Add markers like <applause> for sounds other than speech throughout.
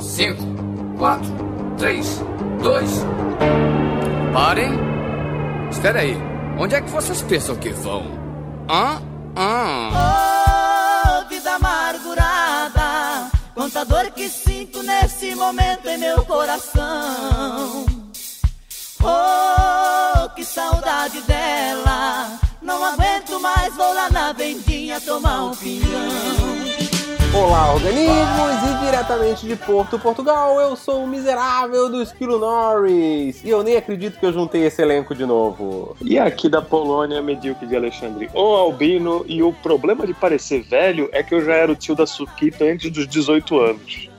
5, 4, 3, 2. Parem! Espera aí. Onde é que vocês pensam que vão? Hã? Hã? Oh, vida amargurada. Quanta dor que sinto nesse momento em meu coração. Oh, que saudade dela. Não aguento mais, vou lá na vendinha tomar um pingão. Olá, organismos! E diretamente de Porto, Portugal, eu sou o miserável do Esquilo Norris. E eu nem acredito que eu juntei esse elenco de novo. E aqui da Polônia, medíocre de Alexandre, o Albino. E o problema de parecer velho é que eu já era o tio da Suquita antes dos 18 anos. <laughs> <laughs>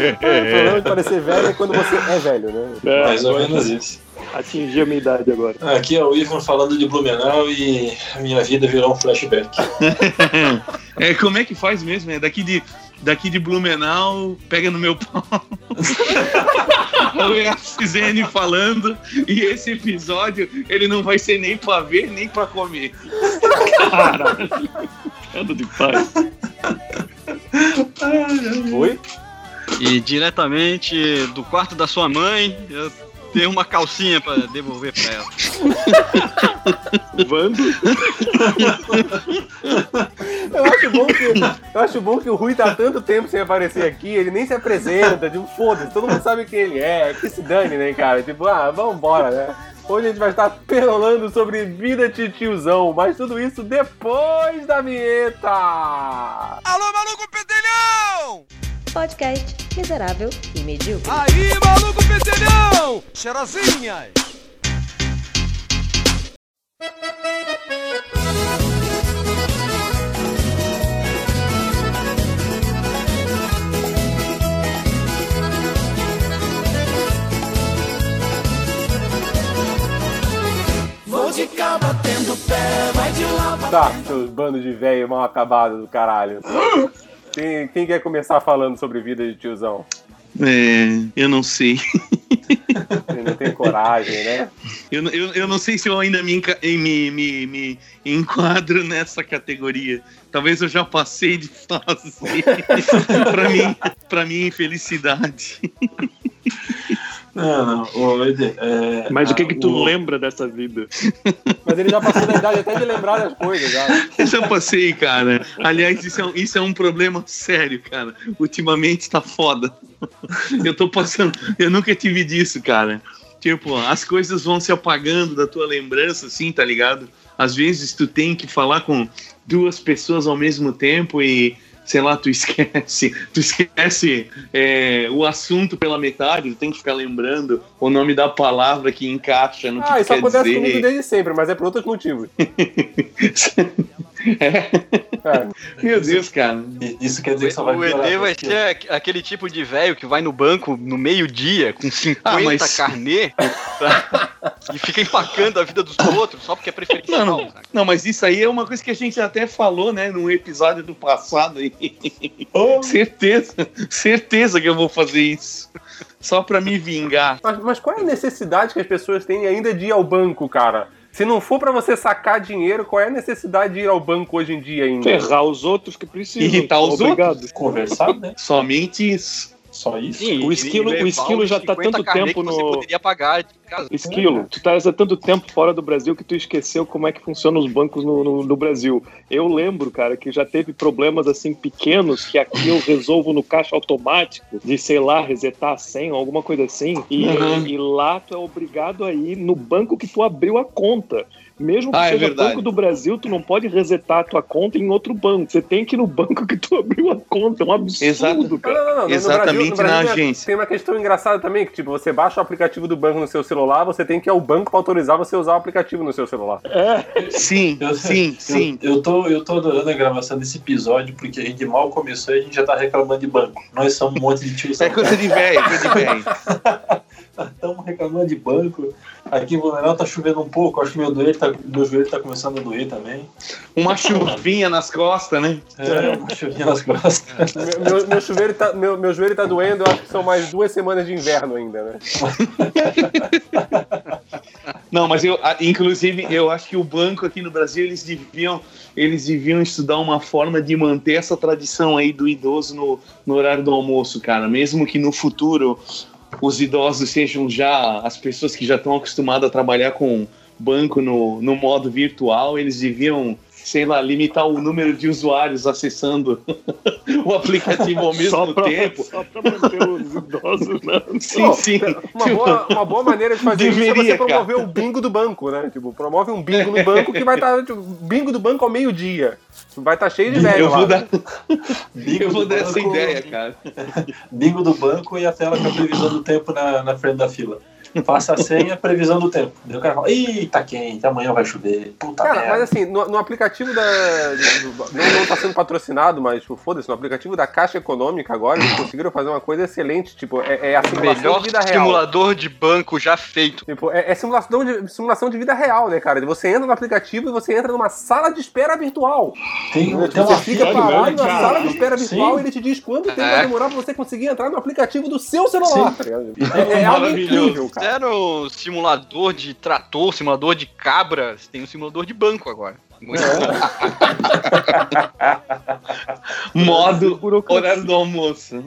o problema de parecer velho é quando você é velho, né? É, Mais ou menos isso atingir a minha idade agora. Aqui é o Ivan falando de Blumenau e a minha vida virou um flashback. <laughs> é, como é que faz mesmo? É daqui de, daqui de Blumenau, pega no meu pau. <laughs> o XN falando e esse episódio ele não vai ser nem pra ver nem pra comer. Caralho. Cando de paz. Oi? E diretamente do quarto da sua mãe, eu tem uma calcinha pra devolver pra ela. Vando? eu, acho bom que, eu acho bom que o Rui tá tanto tempo sem aparecer aqui, ele nem se apresenta, tipo, foda-se, todo mundo sabe quem ele é, que se dane, né, cara? Tipo, ah, vambora, né? Hoje a gente vai estar perolando sobre vida de tiozão, mas tudo isso depois da vinheta! Alô, maluco pedelhão! Podcast miserável e medíocre. Aí, maluco pedelhão! Cheirosinhas! Vou de cá batendo pé, vai de lá Tá, seus bandos de velho mal acabado do caralho. <laughs> Quem, quem quer começar falando sobre vida de tiozão? É, eu não sei. Ele não tem coragem, né? Eu, eu, eu não sei se eu ainda me, me, me, me enquadro nessa categoria. Talvez eu já passei de fase. <laughs> para mim, para minha infelicidade. Não, não. O, é, Mas o que que tu o... lembra dessa vida? <laughs> Mas ele já passou da idade até de lembrar das coisas, já. <laughs> Eu já passei, cara. Aliás, isso é, um, isso é um problema sério, cara. Ultimamente tá foda. <laughs> Eu tô passando. Eu nunca tive disso, cara. Tipo, as coisas vão se apagando da tua lembrança, assim, tá ligado? Às vezes tu tem que falar com duas pessoas ao mesmo tempo e sei lá, tu esquece, <laughs> tu esquece é, o assunto pela metade, tu tem que ficar lembrando o nome da palavra que encaixa no que Ah, isso acontece dizer. comigo desde sempre, mas é por outros motivos. <laughs> é. Meu Deus, cara. Isso quer dizer que só vai O ED vai ser aquele tipo de velho que vai no banco no meio-dia com 50 ah, mas... carnê e fica empacando a vida dos outros só porque é preferencial. Não, não. não, mas isso aí é uma coisa que a gente até falou, né, num episódio do passado aí. Oh. certeza, certeza que eu vou fazer isso. Só pra me vingar. Mas, mas, qual é a necessidade que as pessoas têm ainda de ir ao banco, cara? Se não for para você sacar dinheiro, qual é a necessidade de ir ao banco hoje em dia ainda? Ferrar os outros que precisam. Irritar os Obrigado. outros. Conversar, né? Somente isso. Só isso? Sim, o esquilo, o esquilo já tá tanto tempo no. Você poderia pagar de casa. Esquilo, tu tá há tanto tempo fora do Brasil que tu esqueceu como é que funcionam os bancos no, no, no, Brasil. Eu lembro, cara, que já teve problemas assim pequenos que aqui eu resolvo no caixa automático, de sei lá, resetar a senha, alguma coisa assim. E, uhum. e lá tu é obrigado a ir no banco que tu abriu a conta. Mesmo que ah, seja é Banco do Brasil, tu não pode resetar a tua conta em outro banco. Você tem que ir no banco que tu <laughs> abriu a conta. É um absurdo, Exato. cara. Não, não, não. Exatamente no Brasil, no Brasil na agência. Tem uma questão engraçada também, que tipo, você baixa o aplicativo do banco no seu celular, você tem que ir ao banco para autorizar você usar o aplicativo no seu celular. É. Sim, <laughs> eu, sim, eu, sim. Eu tô, eu tô adorando a gravação desse episódio, porque a gente mal começou e a gente já tá reclamando de banco. Nós somos um monte de tios. É coisa de velho, coisa de velho. Estamos reclamando de banco. Aqui em Blumenau tá chovendo um pouco. Acho que meu, doer tá, meu joelho tá começando a doer também. Uma chuvinha nas costas, né? É, uma chuvinha nas costas. Meu, meu, meu chuveiro tá, meu, meu joelho tá doendo, eu acho que são mais duas semanas de inverno ainda, né? <laughs> Não, mas eu, inclusive, eu acho que o banco aqui no Brasil, eles deviam, eles deviam estudar uma forma de manter essa tradição aí do idoso no, no horário do almoço, cara. Mesmo que no futuro os idosos sejam já as pessoas que já estão acostumadas a trabalhar com banco no, no modo virtual, eles deviam, sei lá, limitar o número de usuários acessando <laughs> o aplicativo ao <laughs> mesmo Só pra, tempo. <laughs> só pra manter os idosos, né? Sim, Pô, sim. Uma boa, uma boa maneira de fazer isso é Deveria, você promover o bingo do banco, né? Tipo, promove um bingo no banco que vai estar. tipo, bingo do banco ao meio-dia. Vai estar cheio de velho Eu lá. vou dar, Bingo eu vou dar essa banco- ideia, cara. Bingo do banco e a tela com a previsão do tempo na, na frente da fila. <laughs> Faça a senha, previsão do tempo. Daí o cara fala, ih, tá quente, amanhã vai chover. Puta Cara, merda. mas assim, no, no aplicativo da. não, não tá sendo patrocinado, mas tipo, foda-se, no aplicativo da Caixa Econômica agora, eles conseguiram fazer uma coisa excelente. Tipo, é, é a simulação Melhor de vida real. simulador de banco já feito. Tipo, é, é simulação, de, simulação de vida real, né, cara? Você entra no aplicativo e você entra numa sala de espera virtual. Tem, Tipo, tem você uma fica parado na cara. sala de espera virtual Sim. e ele te diz quanto tempo É. vai demorar pra você conseguir entrar no aplicativo do seu celular. tá ligado? É, é algo incrível, cara. Fizeram simulador de trator, simulador de cabras, tem um simulador de banco agora. Muito bom. <laughs> Modo horário do almoço.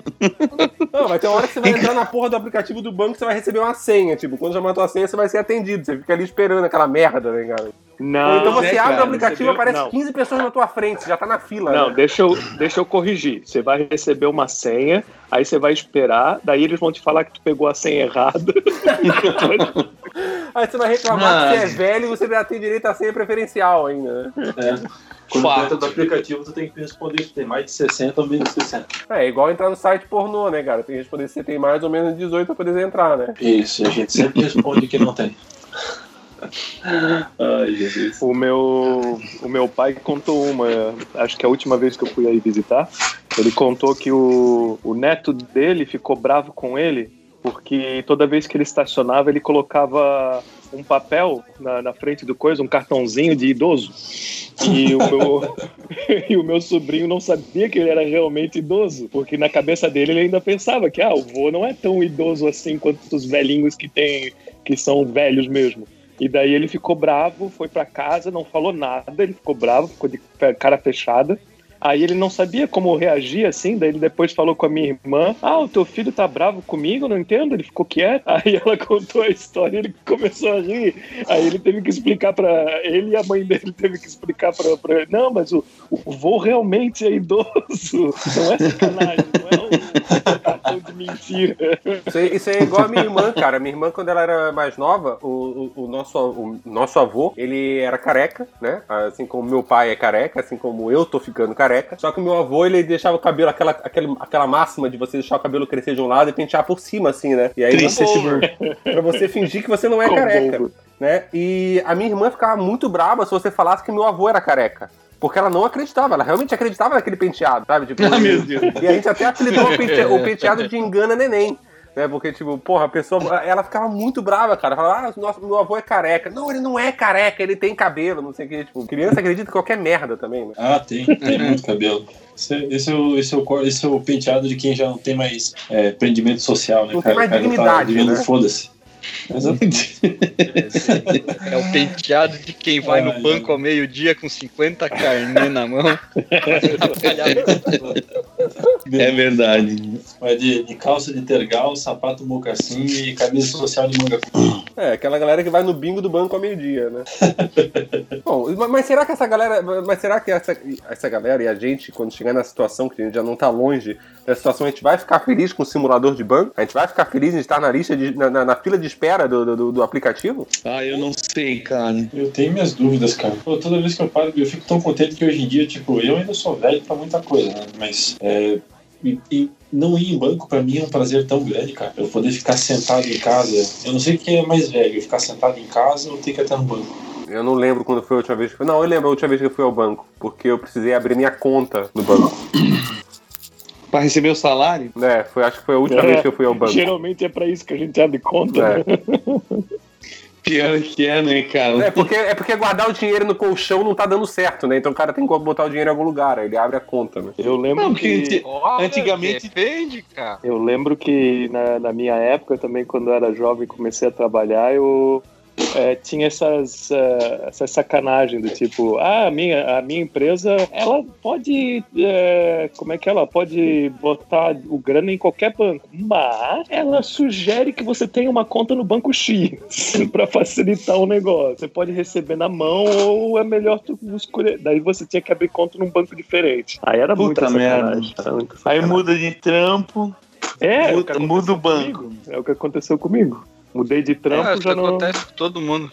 Não, vai ter uma hora que você vai entrar na porra do aplicativo do banco e você vai receber uma senha. Tipo, quando já matou a senha, você vai ser atendido. Você fica ali esperando aquela merda, né, cara? Não, Ou então você né, abre cara? o aplicativo e aparece não. 15 pessoas na tua frente, você já tá na fila. Não, né? deixa eu, deixa eu corrigir. Você vai receber uma senha, aí você vai esperar, daí eles vão te falar que tu pegou a senha errada. <laughs> <laughs> Aí você vai reclamar Ah. que você é velho e você já tem direito à senha preferencial ainda, né? É. Quando Fato. entra do aplicativo, tu tem que responder se tem mais de 60 ou menos de 60. É, igual entrar no site pornô, né, cara? Tem que responder se você tem mais ou menos de 18 pra poder entrar, né? Isso, a gente sempre responde que não tem. <laughs> Ai, Jesus. O meu, o meu pai contou uma, acho que a última vez que eu fui aí visitar, ele contou que o, o neto dele ficou bravo com ele porque toda vez que ele estacionava ele colocava um papel na, na frente do coisa, um cartãozinho de idoso. E o, meu, <laughs> e o meu sobrinho não sabia que ele era realmente idoso, porque na cabeça dele ele ainda pensava que ah, o vô não é tão idoso assim quanto os velhinhos que tem, que são velhos mesmo. E daí ele ficou bravo, foi pra casa, não falou nada, ele ficou bravo, ficou de cara fechada. Aí ele não sabia como reagir assim, daí ele depois falou com a minha irmã: Ah, o teu filho tá bravo comigo, não entendo, ele ficou quieto. <laughs> Aí ela contou a história ele começou a rir. Aí ele teve que explicar pra ele e a mãe dele teve que explicar pra ele: Não, mas o, o vô realmente é idoso, não é sacanagem, não é um cartão de mentira. Isso aí, isso é igual a minha irmã, cara. Minha irmã, quando ela era mais nova, o, o, o nosso, o nosso avô, ele era careca, né? Assim como meu pai é careca, assim como eu tô ficando careca. Só que o meu avô, ele deixava o cabelo, aquela, aquela, aquela máxima de você deixar o cabelo crescer de um lado e pentear por cima, assim, né? E aí Triste mundo. pra você fingir que você não é Como careca. Né? E a minha irmã ficava muito brava se você falasse que meu avô era careca. Porque ela não acreditava, ela realmente acreditava naquele penteado, sabe? Tipo, <laughs> Ah, meu Deus. e a gente até apelidou o penteado de engana neném. Né, porque, tipo, porra, a pessoa. Ela ficava muito brava, cara. Falava, ah, nossa, meu avô é careca. Não, ele não é careca, ele tem cabelo, não sei o que. Tipo, criança acredita em qualquer merda também, né? Ah, tem, tem muito cabelo. Esse, é- esse, é o, esse, é o, esse é o penteado de quem já não tem mais é, prendimento social, né? Não cara? tem mais já dignidade, tá né? Foda-se. É o penteado de quem vai no banco ao meio-dia com 50 carnê na mão. É verdade. Vai de, de calça de tergal, sapato mocassim e camisa social de manga curta. É, aquela galera que vai no bingo do banco ao meio-dia, né? <laughs> Bom, mas- mas será que essa galera. Mas será que essa, essa galera e a gente, quando chegar na situação que a gente já não tá longe da situação, a gente vai ficar feliz com o simulador de banco? A gente vai ficar feliz em estar na lista de, na, na- na fila de espera do, do, do aplicativo? Ah, eu não sei, cara. Eu tenho minhas dúvidas, cara. Pô, toda vez que eu paro, eu fico tão contente que hoje em dia, tipo, eu ainda sou velho pra muita coisa, né? Mas é, e, e não ir em banco pra mim é um prazer tão grande, cara. Eu poder ficar sentado em casa. Eu não sei quem é mais velho, ficar sentado em casa ou ter que ir até no banco. Eu não lembro quando foi a última vez que fui. Não, eu lembro a última vez que eu fui ao banco. Porque eu precisei abrir minha conta no banco. Pra receber o salário? É, foi, acho que foi a última É, vez que eu fui ao banco. Geralmente é pra isso que a gente abre conta, É. né? Pior que é, né, cara? É porque, é porque guardar o dinheiro no colchão não tá dando certo, né? Então o cara tem que botar o dinheiro em algum lugar, aí ele abre a conta, né? Eu lembro Não, que... que Antigamente- Depende, cara. Eu lembro que na, na minha época também, quando eu era jovem e comecei a trabalhar, eu é, tinha essas, eh, essas sacanagens do tipo, ah, a minha, a minha empresa, ela pode, eh, como é que ela pode botar o grana em qualquer banco, mas ela sugere que você tenha uma conta no banco X <laughs> para facilitar o negócio. Você pode receber na mão ou é melhor tu escolher. Daí você tinha que abrir conta num banco diferente. Aí era Puta muita merda. Aí muda de trampo, É, é o muda, muda o comigo. banco. É o que aconteceu comigo. Mudei de trampo, é, isso já não. acontece com todo mundo.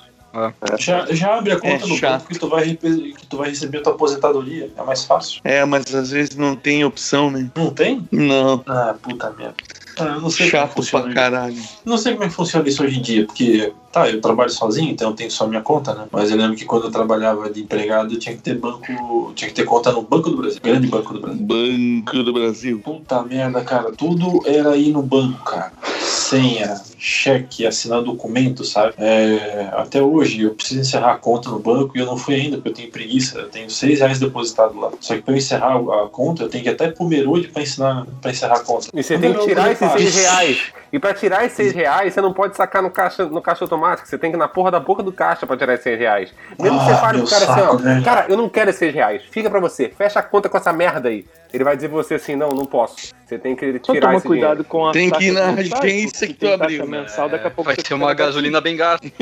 Já, já abre a conta É no banco que tu, vai, que tu vai receber a tua aposentadoria. É mais fácil. É, mas às vezes não tem opção, né? Não tem? Não. Ah, puta merda. Ah, eu não sei como Chato funciona pra isso. caralho. Não sei como é que funciona isso hoje em dia, porque, tá, eu trabalho sozinho, então eu tenho só minha conta, né? Mas eu lembro que quando eu trabalhava de empregado, eu tinha que ter banco, tinha que ter conta no Banco do Brasil, grande Banco do Brasil. Banco do Brasil. Puta merda, cara, tudo era ir no banco, cara. Senha, cheque, assinar documento, sabe? É, até hoje eu preciso encerrar a conta no banco e eu não fui ainda, porque eu tenho preguiça. Eu tenho seis reais depositado lá. Só que pra eu encerrar a conta, eu tenho que ir até pro Merode pra, ensinar, pra encerrar a conta. E você tem que tirar esses. 6 reais. E pra tirar esses 6 reais, você não pode sacar no caixa, no caixa automático. Você tem que ir na porra da boca do caixa pra tirar esses 6 reais. Mesmo que Ah, você fale meu pro cara saco, assim, ó, velho. cara, eu não quero esses 6 reais. Fica pra você. Fecha a conta com essa merda aí. Ele vai dizer pra você assim, não, não posso. Você tem que Só tirar toma esse cuidado dinheiro. com a Tem que ir na agência porque que tu abriu. Mensal, daqui a pouco Vai ser uma gasolina bem gasta. <laughs>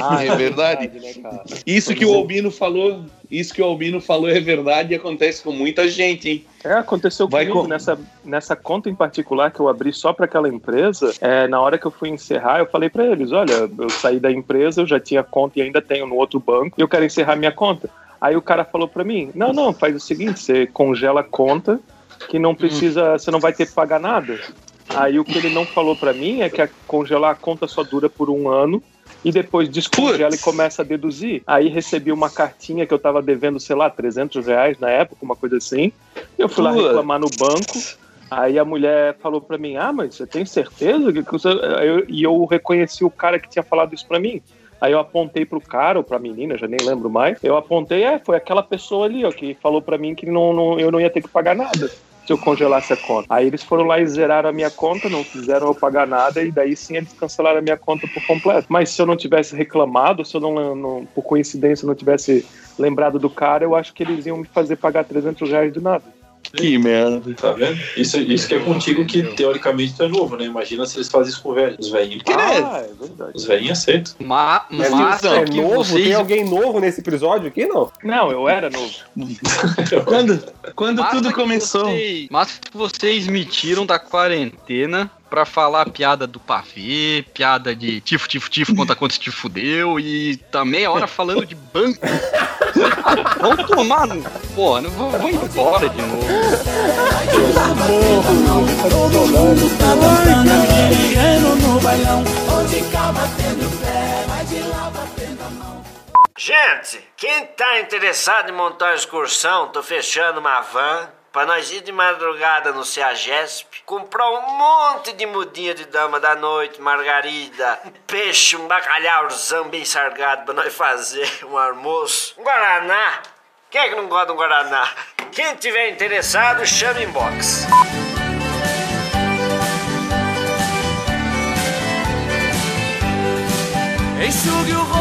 Ah, <laughs> É verdade. né, cara? Isso que o Albino falou, isso que o Albino falou é verdade e acontece com muita gente, hein? É, aconteceu Vai comigo com- nessa, nessa conta em particular que eu abri só para aquela empresa. é, na hora que eu fui encerrar, eu falei para eles: olha, eu saí da empresa, eu já tinha conta e ainda tenho no outro banco, e eu quero encerrar minha conta. Aí o cara falou para mim: não, não, faz o seguinte, você congela a conta, que não precisa, você não vai ter que pagar nada. Aí o que ele não falou para mim é que a, congelar a conta só dura por um ano. E depois descongela Putz. e começa a deduzir. Aí recebi uma cartinha que eu tava devendo, sei lá, 300 reais na época, uma coisa assim. Eu fui lá Putz. reclamar no banco. Aí a mulher falou pra mim: Ah, mas você tem certeza que você. Eu- E eu reconheci o cara que tinha falado isso pra mim. Aí eu apontei pro cara ou pra menina, já nem lembro mais. Eu apontei, é, foi aquela pessoa ali, ó, que falou pra mim que não, não- eu não ia ter que pagar nada se eu congelasse a conta. Aí eles foram lá e zeraram a minha conta, não fizeram eu pagar nada, e daí sim eles cancelaram a minha conta por completo. Mas se eu não tivesse reclamado, se eu não, não por coincidência, não tivesse lembrado do cara, eu acho que eles iam me fazer pagar 300 reais de nada. Que merda. Tá vendo? Isso, isso que é contigo que teoricamente tu é novo, né? Imagina se eles fazem isso com o velho. Os velhinhos. Ah, é verdade. Os velhinhos aceitam. Ma É, mas é é que novo? vocês, Tem alguém novo nesse episódio aqui, não? Não, eu era novo. <laughs> Quando, quando massa tudo que começou. Vocês, mas que vocês me tiram da quarentena pra falar piada do pavê, piada de tifo, tifo, tifo, conta quanto te fudeu e tá meia hora falando de banco. Vamos tomar no. Porra, não vou, embora de novo. Todo mundo tá dançando, no bailão, onde pé, vai de lá batendo a mão. Gente, quem tá interessado em montar uma excursão, tô fechando uma van pra nós ir de madrugada no Ceagesp, comprar um monte de mudinha de dama da noite, margarida, um <laughs> peixe, um bacalhauzão bem sargado pra nós fazer <laughs> um almoço, um guaraná. Quem é que não gosta de um guaraná? Quem tiver interessado, chama em. Enxugue o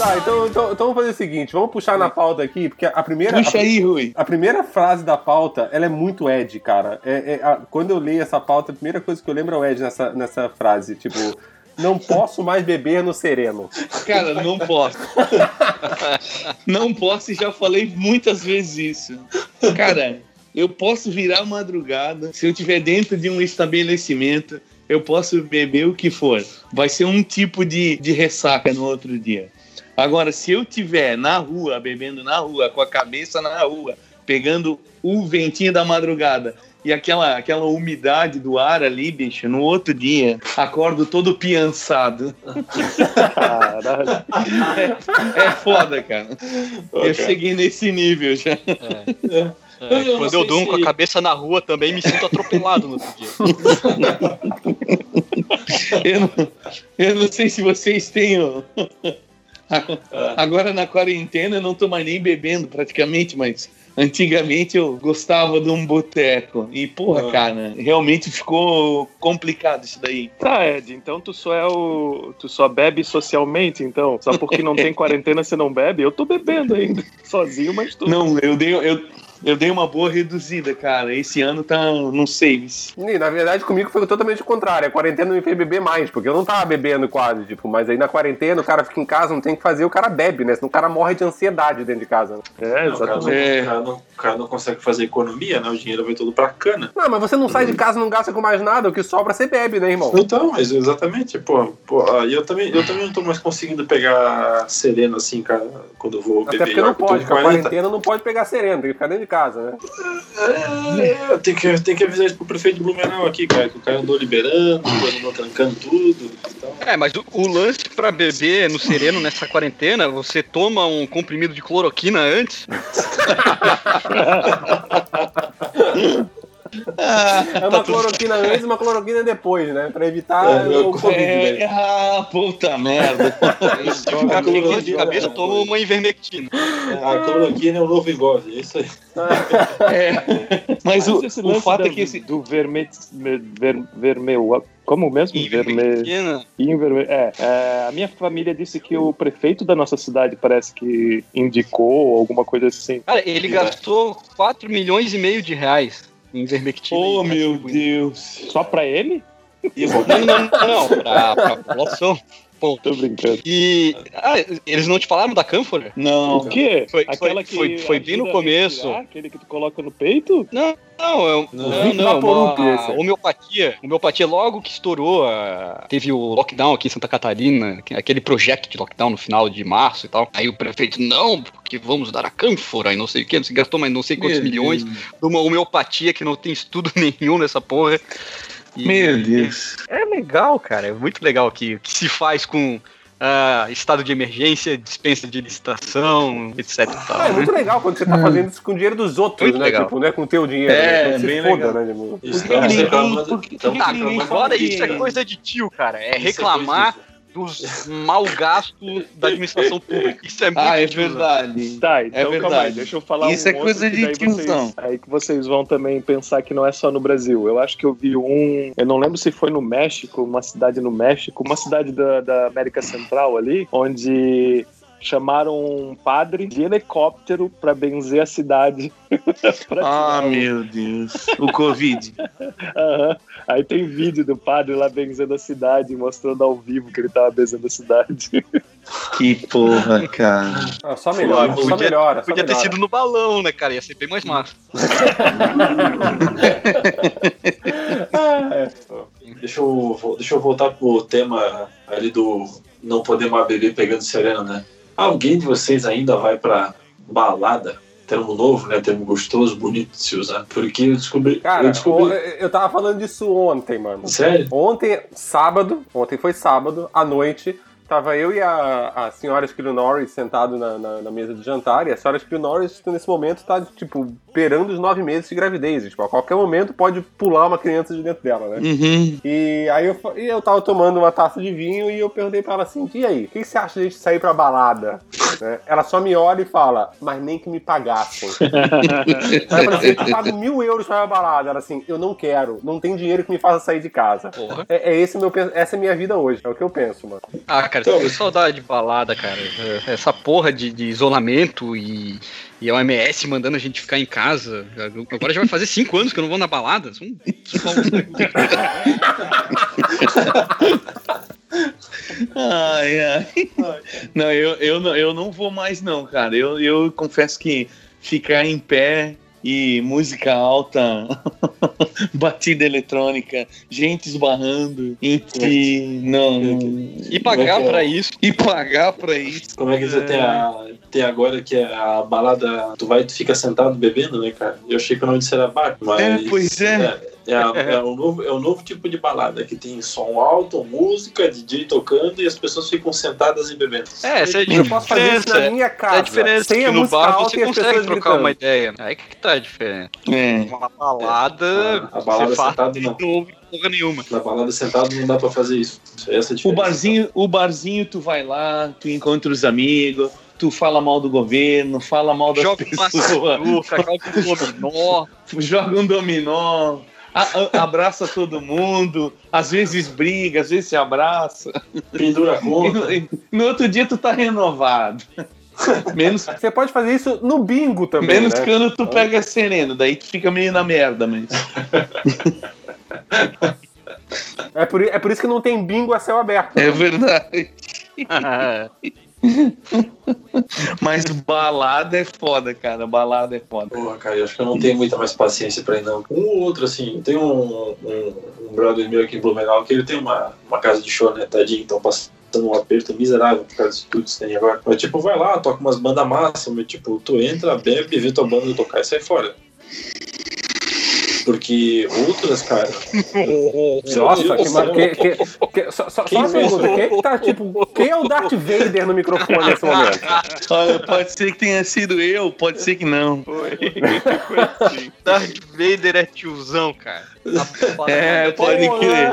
Tá, então, então, então vamos fazer o seguinte, vamos puxar na pauta aqui, porque a primeira. Puxa a, aí, Rui. a primeira frase da pauta, ela é muito Ed, cara. É, é, a- quando eu leio essa pauta, a primeira coisa que eu lembro é o Ed nessa, nessa frase, tipo, não posso mais beber no sereno. Cara, não posso. <laughs> não posso e já falei muitas vezes isso. Cara, eu posso virar madrugada se eu estiver dentro de um estabelecimento. Eu posso beber o que for. Vai ser um tipo de, de ressaca no outro dia. Agora, se eu estiver na rua, bebendo na rua, com a cabeça na rua, pegando o ventinho da madrugada e aquela, aquela umidade do ar ali, bicho, no outro dia, acordo todo piançado. Caralho. <laughs> É, é foda, cara. Eu cheguei nesse nível já. É, Eu não quando eu durmo se- com a cabeça na rua também me sinto atropelado no outro dia. <laughs> Eu não, eu não sei se vocês têm. <laughs> Agora na quarentena eu não tô mais nem bebendo praticamente, mas antigamente eu gostava de um boteco. E, porra, Ah. cara, realmente ficou complicado isso daí. Tá, Ed, então tu só é o. Tu só bebe socialmente, então? Só porque não tem <laughs> quarentena você não bebe? Eu tô bebendo ainda. <laughs> Sozinho, mas tô. Não, eu dei, eu, eu dei uma boa reduzida, cara. Esse ano tá, não sei. E, na verdade, comigo foi totalmente o contrário. A quarentena me fez beber mais, porque eu não tava bebendo quase, tipo, mas aí na quarentena o cara fica em casa, não tem o que fazer, o cara bebe, né? Senão o cara morre de ansiedade dentro de casa. né? É, Não, o, cara não, exatamente. O cara não- o cara não consegue fazer economia, né? O dinheiro vai todo pra cana. Não, mas você não sai de casa, não gasta com mais nada, o que sobra você bebe, né, irmão? Então, mas exatamente, pô, pô ah, e eu também, eu também não tô mais conseguindo pegar sereno assim, cara, quando eu vou Até beber. porque não pode, com a 40. quarentena não pode pegar sereno, tem que ficar dentro de casa, né? É, tem que, tem que avisar isso pro prefeito de Blumenau aqui, cara, que o cara andou liberando, andou trancando tudo. Então, É, mas o, o lance pra beber no sereno nessa quarentena, você toma um comprimido de cloroquina antes. <laughs> É uma cloroquina antes e uma cloroquina depois, né? Pra evitar É, o Covid, É, né? ah, puta merda. Ficar com dor de cabeça, toma uma ivermectina. a cloroquina é o novo engove, é isso aí. É. Mas o, o fato da- é que esse. Do verme... ver, vermeu... Como mesmo? Verme... Ivermectina. Inverme... É, é, a minha família disse que o prefeito da nossa cidade parece que indicou alguma coisa assim. Cara, ele gastou 4 milhões e meio de reais Oh, e meu. Deus. Só pra ele? Não, não, não, pra, <laughs> pra população. Tô brincando. E. Ah, eles não te falaram da cânfora? Não. O quê? Foi- Aquela foi- que foi- foi bem no a começo. respirar, Aquele que tu coloca no peito? Não, não, é, Não. não, não, uma aí. homeopatia. Homeopatia logo que estourou, ah, teve o lockdown aqui em Santa Catarina, que- aquele projeto de lockdown no final de março e tal. Aí o prefeito, não, porque vamos dar a cânfora e não sei o que, você gastou mais não sei quantos Meu milhões Deus. de uma homeopatia que não tem estudo <laughs> nenhum nessa porra. E- Meu Deus. É legal, cara, é muito legal aqui. O que se faz com ah, estado de emergência, dispensa de licitação, etc. tal, Ah, é né? muito legal quando você tá fazendo isso com o dinheiro dos outros, Muito né? legal. Tipo, não é com o teu dinheiro. É, né? Então, se bem foda, legal. né? Tipo, Isso, Por que então, ninguém- que- então, que reclamando- agora que- isso é coisa de tio, cara. É Isso é reclamar dos mau gastos da administração pública. Isso é muito Ah, é tiozão. verdade. Tá, então calma aí, verdade. deixa eu falar Isso um é outro coisa de daí vocês- tiozão. Aí que vocês vão também pensar que não é só no Brasil. Eu acho que eu vi um. Eu não lembro se foi no México, uma cidade no México, uma cidade da, da América Central ali, onde chamaram um padre de helicóptero pra benzer a cidade. <laughs> Ah, meu Deus. O Covid. <laughs> Aham. Aí tem vídeo do padre lá benzendo a cidade, mostrando ao vivo que ele tava benzendo a cidade. <laughs> Que porra, cara. ah, só melhora, só Podia- melhora. só Podia ter melhora. sido no balão, né, cara? Ia ser bem mais massa. Deixa eu, deixa eu voltar pro tema ali do não poder mais beber pegando sereno, né? Alguém de vocês ainda vai pra balada? Termo novo, né? Termo gostoso, bonito de se usar. Porque eu descobri. Cara, eu descobri. eu tava falando disso ontem, mano. Sério? Ontem, sábado, ontem foi sábado, à noite, tava eu e a, a senhora Esquilo Norris sentado na, na, na mesa de jantar, e a senhora Esquilo Norris, nesse momento, tá, tipo, beirando os nove meses de gravidez. Tipo, a qualquer momento pode pular uma criança de dentro dela, né? Uhum. E aí eu, e eu tava tomando uma taça de vinho e eu perguntei pra ela assim, e aí, o que, você acha de a gente sair pra balada? <laughs> Né? Ela só me olha e fala, mas nem que me pagassem. <laughs> Aí eu falei assim, eu pago mil euros pra ir pra balada. Ela assim, eu não quero, não tem dinheiro que me faça sair de casa. Porra. É, é esse meu, essa é a minha vida hoje, é o que eu penso, mano. Ah, cara, Então, que saudade de balada, cara. Essa porra de, de isolamento e, e a OMS mandando a gente ficar em casa. Agora já vai fazer cinco anos que eu não vou na balada. Ai, ai. Não, eu, eu, não- eu não vou mais, não, cara. Eu, eu confesso que ficar em pé e música alta, <laughs> batida eletrônica, gente esbarrando, e não, não- E pagar pra isso. e pagar pra isso. Como é que você tem, a, tem agora que é a balada, tu vai e tu fica sentado bebendo, né, cara? Eu achei que o nome disso era bar, mas... É, pois é. É, a- é o <laughs> novo, é o novo tipo de balada, que tem som alto, música, DJ tocando e as pessoas ficam sentadas e bebendo. É, essa é a Eu posso fazer isso diferença. na minha É casa. a diferença sem que a no música bar alta você e consegue trocar gritando. uma ideia. Aí que tá a diferença. É. Uma balada, A balada você sentado e não. não ouve porra nenhuma. Na balada sentado não dá pra fazer isso. Essa é a O diferença. barzinho, o barzinho, tu vai lá, tu encontra os amigos, tu fala mal do governo, fala mal das Joga uma pessoas, sinuca, joga um dominó. <laughs> joga um dominó, a- a- abraça todo mundo, às vezes briga, às vezes se abraça. Pendura a conta. no, e no outro dia tu tá renovado. Menos, Você pode fazer isso no bingo também, menos né? quando tu pega sereno, daí tu fica meio na merda, mas. É por, é por isso que não tem bingo a céu aberto. É verdade. <laughs> <laughs> Mas balada é foda, cara. Balada é foda. Porra, cara, eu acho que eu não tenho muita mais paciência pra ir, não. Um ou outro, assim, tem um, um, um brother meu aqui em Blumenau que ele tem uma, uma casa de show, né, tadinho, então passando um aperto miserável por causa disso tudo que tem agora. Mas, tipo, vai lá, toca umas bandas massa, mas, tipo, tu entra, bebe, vê tua banda tocar e sai fora. Porque outras, cara. Nossa, que, Deus ma- do que, que, que- só, só, uma pergunta, quem é que tá, tipo, quem é o Darth Vader no microfone nesse momento? <laughs> Olha, pode ser que tenha sido eu, pode ser que não. <laughs> Darth Vader é tiozão, cara. É, pode crer.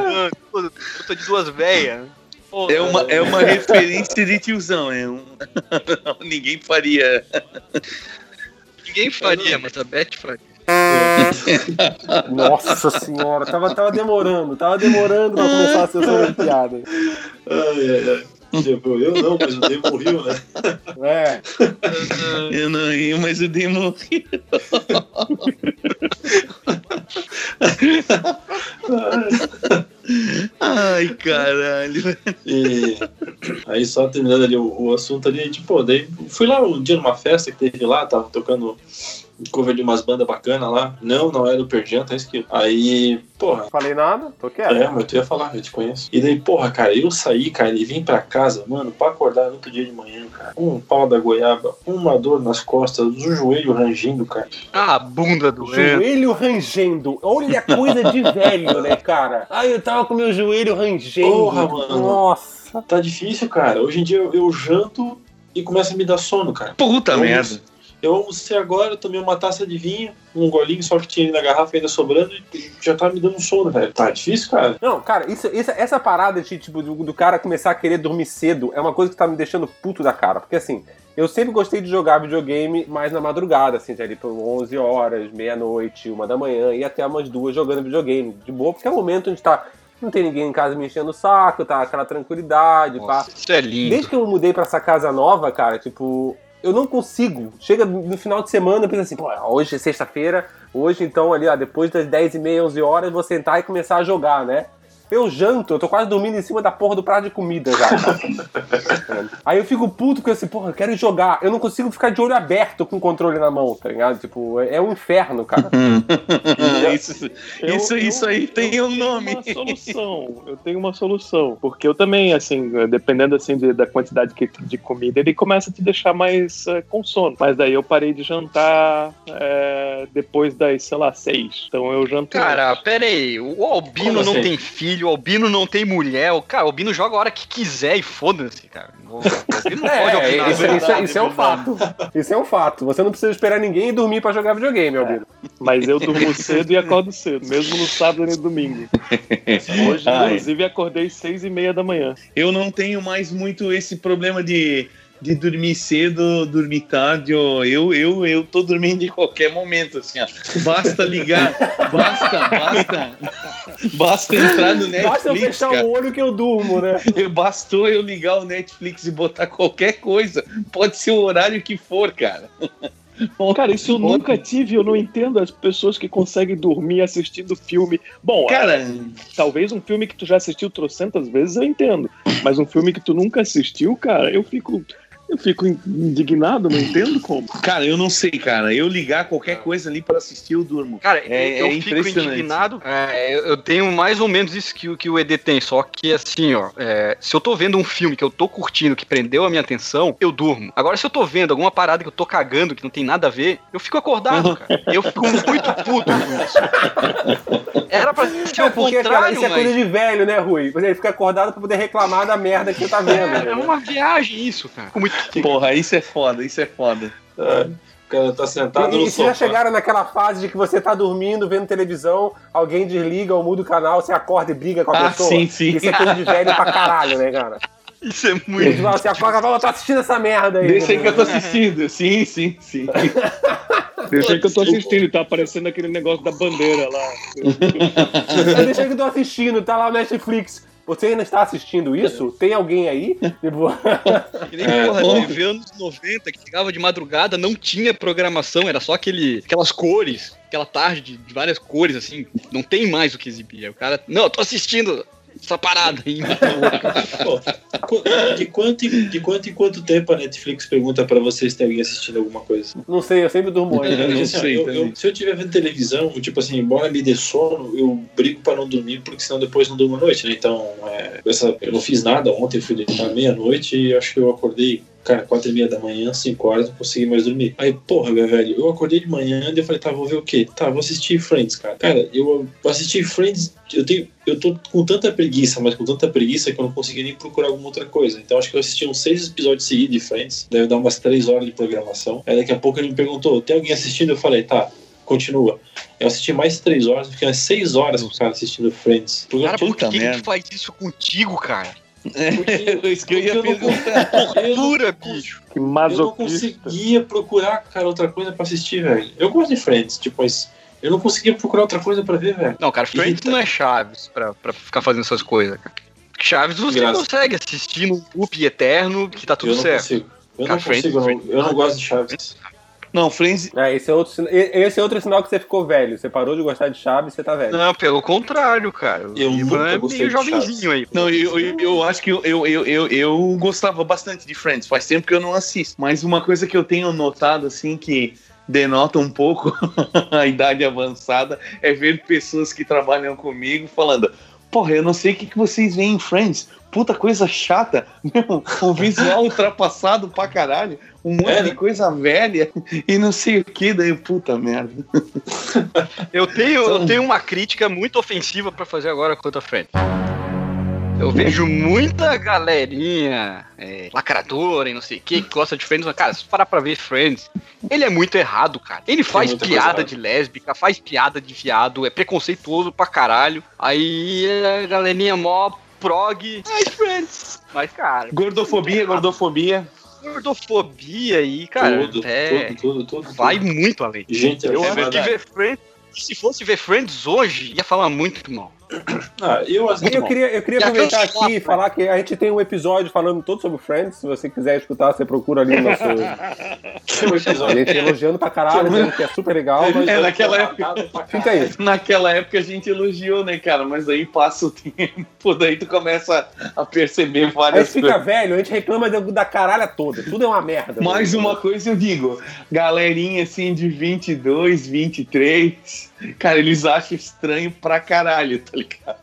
Eu tô de duas velhas. Pô, É uma, é uma referência de tiozão. É um... <laughs> Ninguém faria. Ninguém faria, mas a Beth faria. Nossa senhora, tava, tava demorando, tava demorando pra começar a sessão de piada. Ai, ai, ai. Tipo, eu não, mas o Demo morreu, né? É, Eu não rio, mas o demo. Ai, caralho. E aí só terminando ali o, o assunto ali, tipo, daí fui lá um dia numa festa que teve lá, tava tocando cover de umas bandas bacanas lá. Não, não era o Perdian, tá escrito. Aí, porra. falei nada, tô quieto. É, mas tu ia falar, eu te conheço. E daí, porra, cara, eu saí, cara, e vim pra casa, mano, pra acordar no outro dia de manhã, cara. Um pau da goiaba, uma dor nas costas, o joelho rangindo, cara. Ah, a bunda doendo. Joelho rangendo. Olha a coisa de velho, né, cara? Ai, eu tava com meu joelho rangendo. Porra, mano. Nossa. Tá difícil, cara. Hoje em dia eu, eu janto e começa a me dar sono, cara. Puta Eu merda. Eu almocei agora, tomei uma taça de vinho, um golinho só que tinha ali na garrafa ainda sobrando e já tá me dando sono, velho. Tá difícil, cara. Não, cara, isso, isso- essa parada de, tipo, do, do cara começar a querer dormir cedo é uma coisa que tá me deixando puto da cara. Porque assim, eu sempre gostei de jogar videogame mais na madrugada, assim, ali por 11 horas, meia-noite, uma da manhã, e até umas duas jogando videogame. De boa, porque é o momento onde tá. Não tem ninguém em casa me enchendo o saco, tá aquela tranquilidade, pá. Nossa, isso é lindo. Desde que eu mudei pra essa casa nova, cara, tipo, eu não consigo. Chega no final de semana, eu penso assim, pô, hoje é sexta-feira, hoje então ali, ó, depois das 10 e meia, 11 horas, vou sentar e começar a jogar, né? Eu janto, eu tô quase dormindo em cima da porra do prato de comida já. <laughs> Aí eu fico puto com esse, porra, eu quero jogar. Eu não consigo ficar de olho aberto com o controle na mão, tá ligado? Tipo, é, é um inferno, cara. <laughs> isso, Eu- isso, eu- isso aí tem um tenho nome. uma solução. Eu tenho uma solução. Porque eu também, assim, dependendo assim de- da quantidade que- de comida, ele começa a te deixar mais eh, com sono. Mas daí eu parei de jantar eh, depois das, sei lá, seis. Então eu janto. Cara, pera aí, o Albino não assim? tem filho, o Albino não tem mulher, o cara, o Albino joga a hora que quiser e foda-se, cara. O Albino não pode É, opinar. isso, isso é- isso é um fato. Isso é um fato. Você não precisa esperar ninguém dormir pra jogar videogame, Albino. Mas eu durmo cedo e acordo cedo, mesmo no sábado e no domingo. Hoje, <laughs> Ai. inclusive, acordei seis e meia da manhã. Eu não tenho mais muito esse problema de, de dormir cedo, dormir tarde. ó. Eu, eu, eu tô dormindo em qualquer momento, assim, ó. Basta ligar, basta, basta. Basta entrar no Netflix. Basta eu fechar cara. o olho que eu durmo, né? Eu- <laughs> Bastou eu ligar o Netflix e botar qualquer coisa. Pode ser o horário que for, cara. <laughs> Cara, isso eu nunca tive, eu não entendo as pessoas que conseguem dormir assistindo filme. Bom, Cara, talvez um filme que tu já assistiu trocentas vezes eu entendo, mas um filme que tu nunca assistiu, cara, eu fico Eu fico indignado, não entendo como. Cara, eu não sei, cara. Eu ligar qualquer coisa ali pra assistir, eu durmo. Cara, É- eu é fico indignado. É, eu, tenho mais ou menos isso que, o- que o ED tem, só que assim, ó, é, se eu tô vendo um filme que eu tô curtindo, que prendeu a minha atenção, eu durmo. Agora, se eu tô vendo alguma parada que eu tô cagando, que não tem nada a ver, eu fico acordado, cara. Eu fico muito puto com isso. Era pra ser É o porque, cara, contrário, isso é mas... coisa de velho, né, Rui? Ele fica acordado pra poder reclamar da merda que você tá vendo. É, é uma viagem isso, cara. Fico muito Porra, isso é foda, isso é foda. É, o cara tá sentado E, no e se já sofá. chegaram naquela fase de que você tá dormindo, vendo televisão, alguém desliga ou muda o canal, você acorda e briga com a Ah, pessoa? sim, sim. Isso é coisa de velho pra caralho, né, cara? Isso é muito. você fala, você acorda e fala, eu tô assistindo essa merda aí. Deixa aí que eu tô assistindo. Sim, sim, sim. <laughs> Deixa aí que eu tô assistindo, tá aparecendo aquele negócio da bandeira lá. <laughs> Deixa aí que eu tô assistindo, tá lá no Netflix. Você ainda está assistindo isso? Tem alguém aí? <laughs> Tipo, Que nem porra, TV anos 90, que chegava de madrugada, não tinha programação, era só aquele, aquelas cores, aquela tarde de, de várias cores, assim, não tem mais o que exibir. Aí O cara, não, eu tô assistindo essa parada ainda. Pô, qu- de, quanto, em- de quanto em quanto tempo a Netflix pergunta pra vocês se tem alguém assistindo alguma coisa? não sei, eu sempre durmo antes. Eu não Assim, sei eu- eu- se eu estiver vendo televisão, tipo assim, embora me dê sono, eu brigo pra não dormir, porque senão depois não durmo à noite, né? Então, é, essa, eu não fiz nada ontem, fui deitar meia-noite e acho que eu acordei, cara, quatro e meia da manhã, cinco horas, não consegui mais dormir. Aí, porra, meu velho, eu acordei de manhã e eu falei, tá, vou ver o quê? Tá, vou assistir Friends, cara. Cara, eu assisti Friends, eu tenho, eu tô com tanta preguiça, mas com tanta preguiça que eu não consegui nem procurar alguma outra coisa. Então, acho que eu assisti uns seis episódios seguidos de Friends, deve dar umas três horas de programação. Aí, daqui a pouco ele me perguntou, tem alguém assistindo? Eu falei, tá, continua. Eu assisti mais três horas, fiquei umas seis horas com o cara assistindo Friends. Porque, Cara, por que que faz isso contigo, cara? É isso que eu ia porque eu não perguntar. Tortura, <laughs> bicho. Que Eu não masoquista. conseguia procurar, cara, outra coisa pra assistir, velho. Eu gosto de Friends, tipo, mas eu não conseguia procurar outra coisa pra ver, velho. Não, cara, Friends Irrita. não é Chaves pra, pra ficar fazendo essas coisas, cara. Chaves você Graças. consegue assistir num loop eterno que tá tudo eu não certo. consigo. Eu Cara, não Friends- consigo, não. Friends- eu não gosto de Chaves. Não, Friends. É, esse é, outro, esse é outro sinal que você ficou velho. Você parou de gostar de Chaves, você tá velho. Não, pelo contrário, cara. Eu Ivan nunca é gostei meio de jovenzinho aí. Não, eu, eu, eu acho que eu, eu, eu, eu, eu gostava bastante de Friends. Faz tempo que eu não assisto. Mas uma coisa que eu tenho notado, assim, que denota um pouco <laughs> a idade avançada, é ver pessoas que trabalham comigo falando. Porra, eu não sei o que, que vocês veem em Friends. Puta coisa chata. <laughs> Meu, um visual ultrapassado pra caralho. Um monte É, de né? coisa velha e não sei o que. Daí, puta merda. <laughs> Eu tenho, eu tenho uma crítica muito ofensiva pra fazer agora contra Friends. Eu vejo muita galerinha é, lacradora e não sei o que, que gosta de Friends, mas, cara, se parar pra ver Friends, ele é muito errado, cara. Ele faz piada de lésbica, faz piada de viado, é preconceituoso pra caralho. Aí a galerinha mó prog, ai, Friends. Mas, cara, Gordofobia, gordofobia. Gordofobia aí, cara, tudo, é, tudo, tudo, tudo. vai muito além. Gente, Eu é acho que ver Friends, se fosse ver Friends hoje, ia falar muito mal. Ah, eu assisto. Eu queria, eu queria aproveitar aqui e falar que a gente tem um episódio falando todo sobre Friends. Se você quiser escutar, você procura ali no nosso. <laughs> Tem um A episódio. gente elogiando pra caralho, dizendo que é super legal, mas. É, naquela época. Fica aí. Naquela época a gente elogiou, né, cara? Mas aí passa o <laughs> tempo, daí tu começa a perceber A gente várias fica coisas. velho, a gente reclama da, caralha toda. Tudo é uma merda. Mais uma coisa eu digo, galerinha assim de 22, 23, cara, eles acham estranho pra caralho, tá ligado?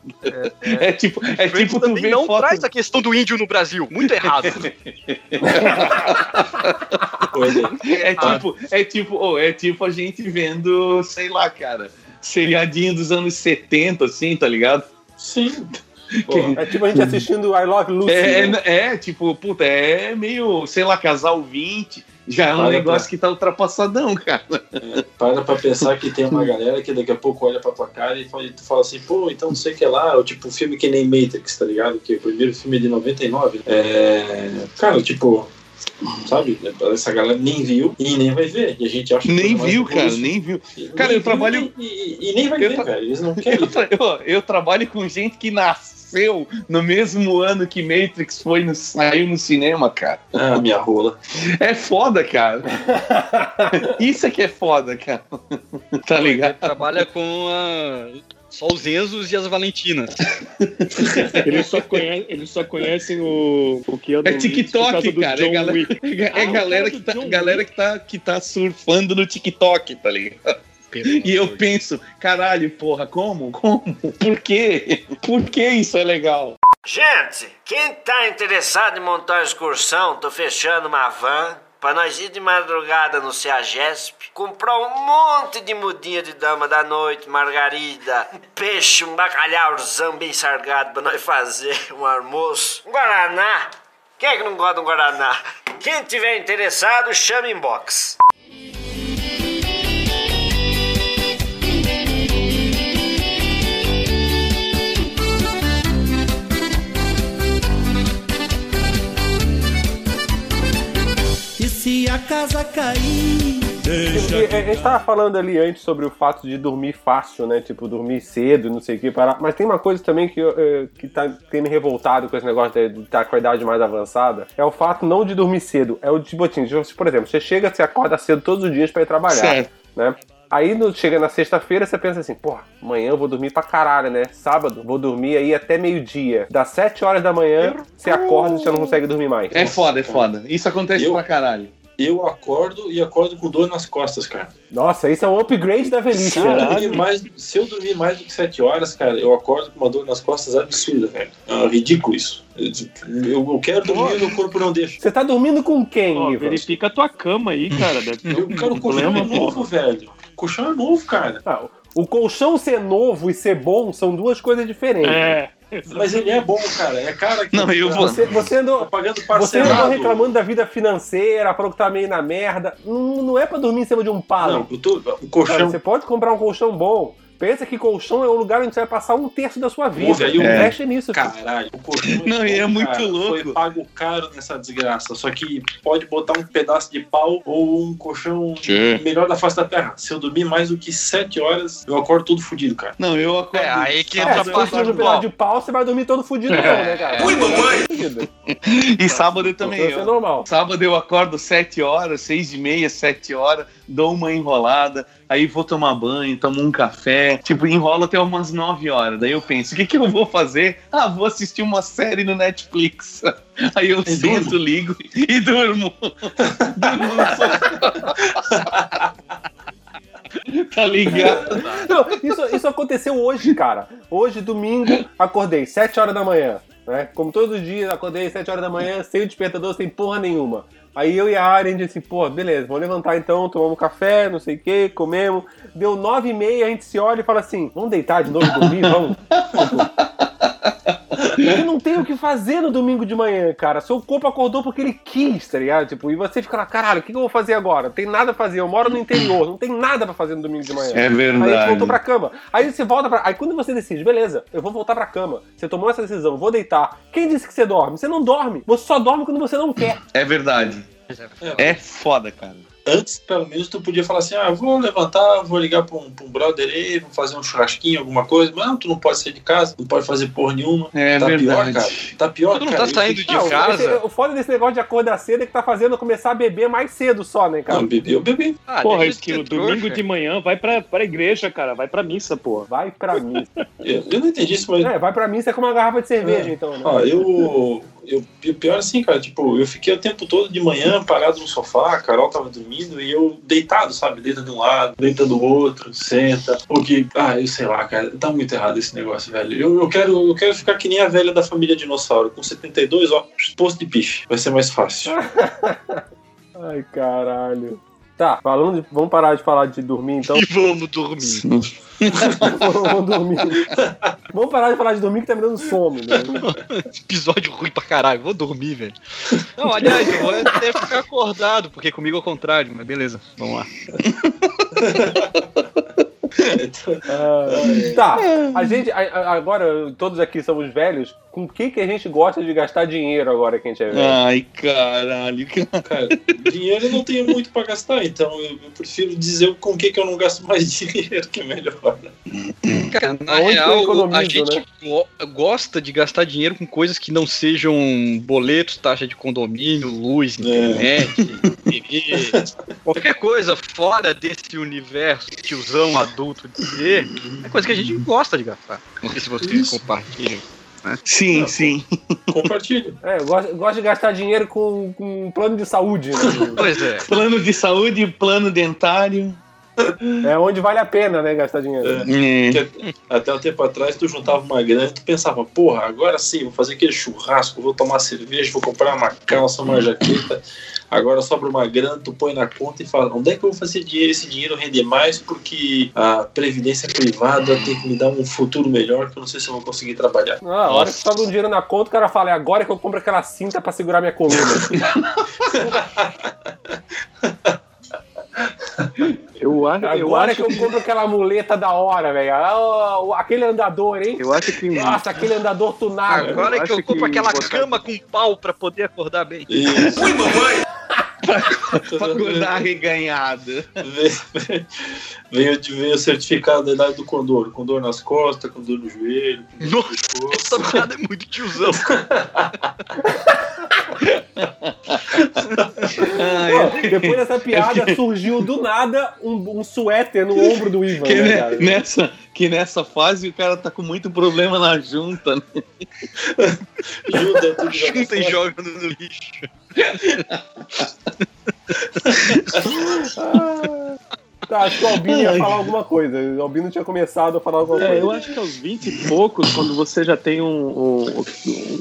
É, tipo, é Friends tipo tu ver não foto... traz a questão do índio no Brasil. Muito errado. É tipo, é tipo, oh, é tipo a gente vendo, sei lá, cara, seriadinho dos anos 70, assim, tá ligado? Sim. É tipo a gente assistindo I Love Lucy. É, né? é, é, tipo, puta, é meio, sei lá, casal 20, já é um Olha negócio pra- que tá ultrapassadão, cara. Para pra pensar que tem uma <laughs> galera que daqui a pouco olha pra tua cara e fala, tu fala assim, pô, então não sei o que lá, ou tipo, filme que nem Matrix, tá ligado? Que o primeiro filme é de 99. É... Cara, tipo, sabe? Essa galera nem viu e nem vai ver. E a gente acha que Nem viu, cara, evoluída. nem viu. Cara, nem eu viu trabalho- E, e- e nem vai Eu ver, tra- velho. Eles não <laughs> querem. Eu, tra- eu- eu trabalho com gente que nasceu no mesmo ano que Matrix foi no, saiu no cinema, cara. Ah, minha rola. É foda, cara. <laughs> Isso é que é foda, cara. <laughs> Tá ligado? Trabalha com a Só os Enzos e as Valentinas. <laughs> Eles só, conhe- eles só conhecem o, o que É TikTok, cara. É, galera, <laughs> é Ah, galera, o que tá, galera que, tá, que tá surfando no TikTok, tá ligado? E eu penso, caralho, porra, como? Como? Por quê? Por que isso é legal? Gente, quem tá interessado em montar uma excursão, tô fechando uma van pra nós ir de madrugada no CEAGESP, comprar um monte de mudinha de dama da noite, margarida, <laughs> peixe, um bacalhauzão bem sargado pra nós fazer um almoço, um guaraná. Quem é que não gosta de um guaraná? Quem tiver interessado, chama em a casa cair, deixa a gente tava falando ali antes sobre o fato de dormir fácil, né? Tipo, dormir cedo, não sei o que, parar. Mas tem uma coisa também que, eu, eh, que tá, tem me revoltado com esse negócio de estar com a idade mais avançada. É o fato não de dormir cedo, é o tipo assim, de- por exemplo, você chega, você acorda cedo todos os dias pra ir trabalhar, Certo. né? Aí no- chega na sexta-feira, você pensa assim, pô, amanhã eu vou dormir pra caralho, né? Sábado, vou dormir aí até meio-dia. Das 7 horas da manhã, você acorda e você não consegue dormir mais. É foda, é foda. Isso acontece Eu- pra caralho. Eu acordo e acordo com dor nas costas, cara. Nossa, isso é um upgrade da velhice, Se eu, dormir mais, se eu dormir mais do que 7 horas, cara, eu acordo com uma dor nas costas absurda, velho. É ridículo isso. Eu, eu quero dormir e meu corpo não deixa. Você tá dormindo com quem, Ivan? verifica a tua cama aí, cara. Deve ter Eu um quero colchão é novo, velho. O colchão é novo, cara. Ah, o colchão ser novo e ser bom são duas coisas diferentes. É. Mas ele é bom, cara. É cara que Não, eu vou- Você, você andou, tá pagando você andou reclamando da vida financeira, falou que tá meio na merda. Não, não é pra dormir em cima de um Não, pallet. eu tô, o Cara, colchão. você pode comprar um colchão bom. Pensa que colchão é um lugar onde você vai passar um terço da sua vida. Pô, velho, É. Mexe nisso. Caralho, o colchão Não, e é muito cara. louco. Foi pago caro nessa desgraça. Só que pode botar um pedaço de pau ou um colchão Tchê. melhor da face da terra. Se eu dormir mais do que 7 horas, eu acordo todo fudido, cara. Não, eu acordo. É, aí que É, entra a se parte do pedaço pau. de pau, você vai dormir todo fudido, não, né, cara? Ui, mamãe! <laughs> E sábado eu também. Isso é Eu, normal. Sábado eu acordo 7 horas, 6 e meia, 7 horas, dou uma enrolada, aí vou tomar banho, tomo um café, tipo, enrolo até umas 9 horas. Daí eu penso, o que, que eu vou fazer? Ah, vou assistir uma série no Netflix. <laughs> Aí eu sento, ligo e durmo. <laughs> durmo no sofá. <laughs> tá ligado? Não, isso, isso aconteceu hoje, cara. Hoje, domingo, acordei 7 horas da manhã. Né? Como todos os dias, acordei 7 horas da manhã, sem o despertador, sem porra nenhuma. Aí eu e a Ari, a gente assim, pô, beleza, vamos levantar então, tomamos um café, não sei o que, comemos. Deu 9 e meia, a gente se olha e fala assim, vamos deitar de novo dormir, vamos? <laughs> Eu não tenho o que fazer no domingo de manhã, cara. Seu corpo acordou porque ele quis, tá ligado? Tipo, e você fica lá, caralho, o que eu vou fazer agora? Não tem nada pra fazer. Eu moro no interior, não tem nada pra fazer no domingo de manhã. É Aí a gente verdade. voltou pra cama. Aí você volta pra. Aí quando você decide, beleza, eu vou voltar pra cama. Você tomou essa decisão, vou deitar. Quem disse que você dorme? Você não dorme. Você só dorme quando você não quer. É verdade. É foda, cara. Antes, pelo menos, tu podia falar assim: ah, vou levantar, vou ligar pra um, pra um brother aí, vou fazer um churrasquinho, alguma coisa. Mas não, tu não pode sair de casa, não pode fazer porra nenhuma. É tá verdade. pior, cara. Tá pior, Tu não cara. tá saindo de Não, casa? esse- o foda desse negócio de acordar cedo é que tá fazendo eu começar a beber mais cedo só, né, cara? Não, bebi, eu bebi. Ah, Porra, Esquilo, ser domingo trouxa. de manhã vai pra, pra igreja, cara. Vai pra missa, porra. Vai pra missa. <laughs> Eu, eu não entendi isso, mas. É, vai pra missa com uma garrafa de cerveja, É. então, né? Ó, eu, eu. Pior assim, cara, tipo, eu fiquei o tempo todo de manhã parado no sofá, a Carol tava dormindo e eu deitado, sabe? Deita de um lado, deita do outro, senta. Porque, ah, eu sei lá, cara, tá muito errado esse negócio, velho. Eu, eu, quero, eu quero ficar que nem a velha da família dinossauro, com 72, ó, posto de piche. Vai ser mais fácil. <laughs> Ai, caralho. Tá, falando de, vamos parar de falar de dormir, então. E vamos dormir. <laughs> vamos dormir. Vamos parar de falar de dormir que tá me dando sono, né? <laughs> Episódio ruim pra caralho. Vou dormir, velho. Não, aliás, eu vou até ficar acordado, porque comigo é o contrário, mas beleza. Vamos lá. <laughs> Ah, tá, a gente, a- a- agora, todos aqui somos velhos, com o que, que a gente gosta de gastar dinheiro agora que a gente é velho? Ai, caralho. Cara, dinheiro eu não tenho muito pra gastar, então eu, eu prefiro dizer com o que, que eu não gasto mais <laughs> dinheiro, que é melhor. Cara, na eu real, a gente né? go- gosta de gastar dinheiro com coisas que não sejam boletos, taxa de condomínio, luz, internet, <laughs> adquirir. Qualquer coisa fora desse universo tiozão adulto de ser, é coisa que a gente gosta de gastar. Não sei se vocês compartilham. Né? Sim, sim. Compartilho. É, eu gosto, eu gosto de gastar dinheiro com, com um plano de saúde, né? Pois é. Plano de saúde, plano dentário. É onde vale a pena, né, gastar dinheiro. É. Até um tempo atrás, tu juntava uma grana e tu pensava, porra, agora sim, vou fazer aquele churrasco, vou tomar cerveja, vou comprar uma calça, uma jaqueta. Agora sobra uma grana, tu põe na conta e fala, onde é que eu vou fazer dinheiro? Esse dinheiro render mais porque a previdência privada tem que me dar um futuro melhor que eu não sei se eu vou conseguir trabalhar. Ah, a hora que sobra um dinheiro na conta, o cara fala, é agora que eu compro aquela cinta pra segurar minha coluna. <laughs> Eu acho, eu Agora acho que eu compro aquela muleta da hora, velho. Ah, aquele andador, hein? Eu acho que Nossa, aquele andador tunado. Agora eu que eu compro que aquela cama com pau pra poder acordar bem. Isso. Acordar reganhado. Veio, veio, veio o certificado da idade do condor. Condor nas costas, condor no joelho. condor no Nossa, pescoço. essa piada é muito tiozão. Pô, depois dessa piada, surgiu do nada um, um suéter no ombro do Ivan, que, né, ne- cara? nessa, que nessa fase o cara tá com muito problema na junta. né? <laughs> Junta tudo já Junta e joga no no lixo. <laughs> Tá, acho que o Albino ia falar alguma coisa. O Albino tinha começado a falar alguma É, coisa. eu acho que aos 20 e poucos, quando você já tem um, um-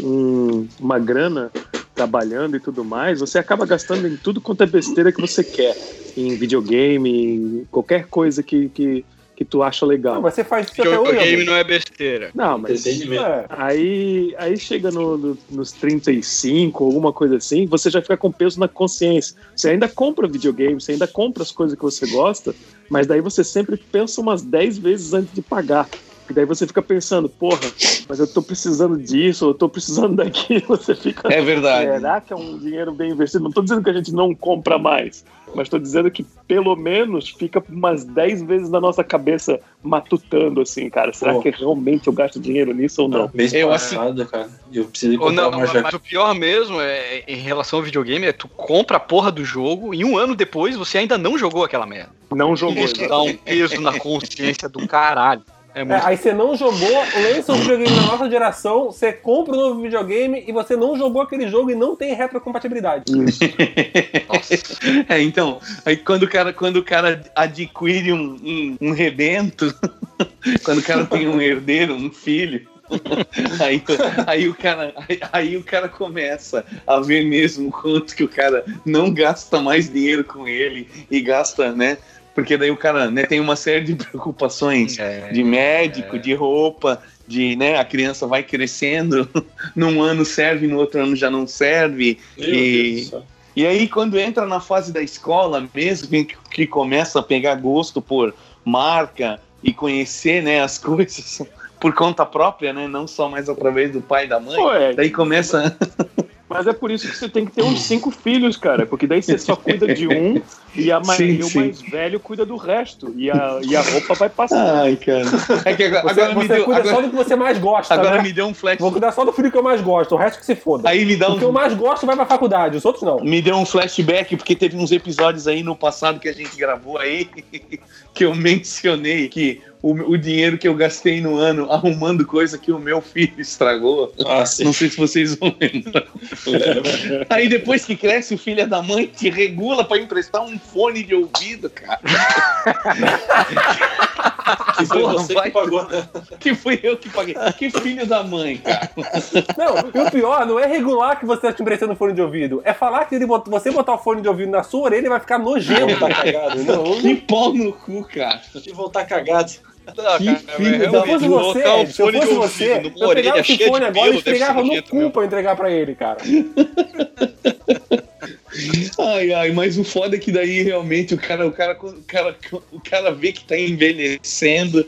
um- uma grana trabalhando e tudo mais, você acaba gastando em tudo quanto é besteira que você quer. Em videogame, em qualquer coisa que, que, que tu acha legal. mas você faz isso até hoje, Videogame Albino. não é besteira. Não, mas. É. Aí, aí chega no, no- nos 35, alguma coisa assim, você já fica com peso na consciência. Você ainda compra videogame, você ainda compra as coisas que você gosta, mas daí você sempre pensa umas 10 vezes antes de pagar. E daí você fica pensando, porra, mas eu tô precisando disso, eu tô precisando <laughs> daquilo. Você fica. É verdade. Será que é um dinheiro bem investido? Não tô dizendo que a gente não compra mais, mas tô dizendo que pelo menos fica umas 10 vezes na nossa cabeça matutando assim, cara. Será Pô. que realmente eu gasto dinheiro nisso ou não? Mês Eu passado, cara, eu precisei Ou comprar não, uma mas jaqueta. o pior mesmo é em relação ao videogame é tu compra a porra do jogo e um ano depois você ainda não jogou aquela merda. Não jogou. Isso dá um peso na consciência do caralho. É É, muito aí você não jogou, lança um videogame na nossa geração, você compra um novo videogame e você não jogou aquele jogo e não tem retrocompatibilidade. <laughs> É, então, aí quando o cara, quando o cara adquire um, um, um rebento, <laughs> quando o cara tem um herdeiro, um filho, <laughs> aí, aí, o cara, aí, aí o cara começa a ver mesmo quanto que o cara não gasta mais dinheiro com ele e gasta, né? Porque daí o cara né, tem uma série de <laughs> preocupações É, de médico, de roupa, de, né, a criança vai crescendo, <laughs> num ano serve, no outro ano já não serve, Meu e- Deus e aí, quando entra na fase da escola mesmo, que, que começa a pegar gosto por marca e conhecer né, as <laughs> coisas por conta própria, né? Não só mais através do pai e da mãe. Pô, é, Daí começa. Mas é por isso que você tem que ter uns cinco filhos, cara. Porque daí você só cuida de um e, a mais, Sim, e o mais velho cuida do resto. E a, e a roupa vai passar. Ai, cara. É que agora, Você, agora me você deu. cuida só Agora, do que você mais gosta, agora né? me deu um flash. Vou cuidar só do filho que eu mais gosto, o resto que se foda. Aí me dá O que eu um. mais gosto vai pra faculdade, os outros não. Me deu um flashback, porque teve uns episódios aí no passado que a gente gravou aí, <laughs> que eu mencionei que o, o dinheiro que eu gastei no ano arrumando coisa que o meu filho estragou. Ah, sim. Não sei se vocês vão lembrar. Lembra? Aí depois que cresce, o filho é da mãe te regula pra emprestar um fone de ouvido, cara. <laughs> Que foi Porra, você vai- que pagou, né? Que fui eu que paguei. Que filho da mãe, cara. Não, e o pior não é regular que você tá te emprestando fone de ouvido. É falar que ele bot- você botar o fone de ouvido na sua orelha vai ficar nojento. Tá cagado. Não, Que pau no cu, cara. E voltar cagado. Que cara, filho mas da Se eu fosse você, se eu fosse ouvido você, numa eu pegava esse fone agora e esfregava no cu pra entregar pra ele, cara. <laughs> Ai, ai, mas o foda é que daí realmente o cara, o cara, o cara, o cara vê que tá envelhecendo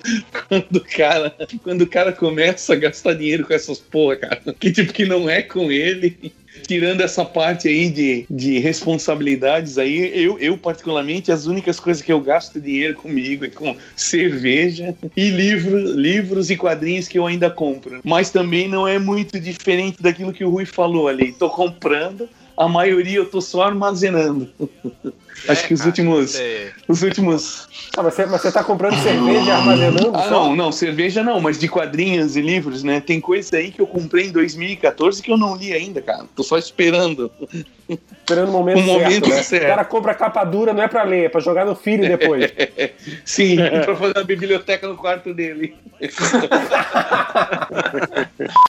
quando o cara, quando o cara começa a gastar dinheiro com essas porra, cara. Que tipo que não é com ele. Tirando essa parte aí de, de responsabilidades aí, eu, eu particularmente, as únicas coisas que eu gasto dinheiro comigo é com cerveja e livro, livros e quadrinhos que eu ainda compro. Mas também não é muito diferente daquilo que o Rui falou ali. Tô comprando, a maioria eu tô só armazenando. <laughs> Acho que os cara, últimos. é. Os últimos. Ah, mas, você, mas você tá comprando cerveja e armazenando? Ah, só? não, não, cerveja não, mas de quadrinhos e livros, né? Tem coisa aí que eu comprei em 2014 que eu não li ainda, cara. Tô só esperando. Esperando o momento, O momento certo, né? certo. O cara compra capa dura, não é pra ler, é pra jogar no filho <laughs> depois. Sim, pra fazer uma biblioteca no quarto dele. <laughs>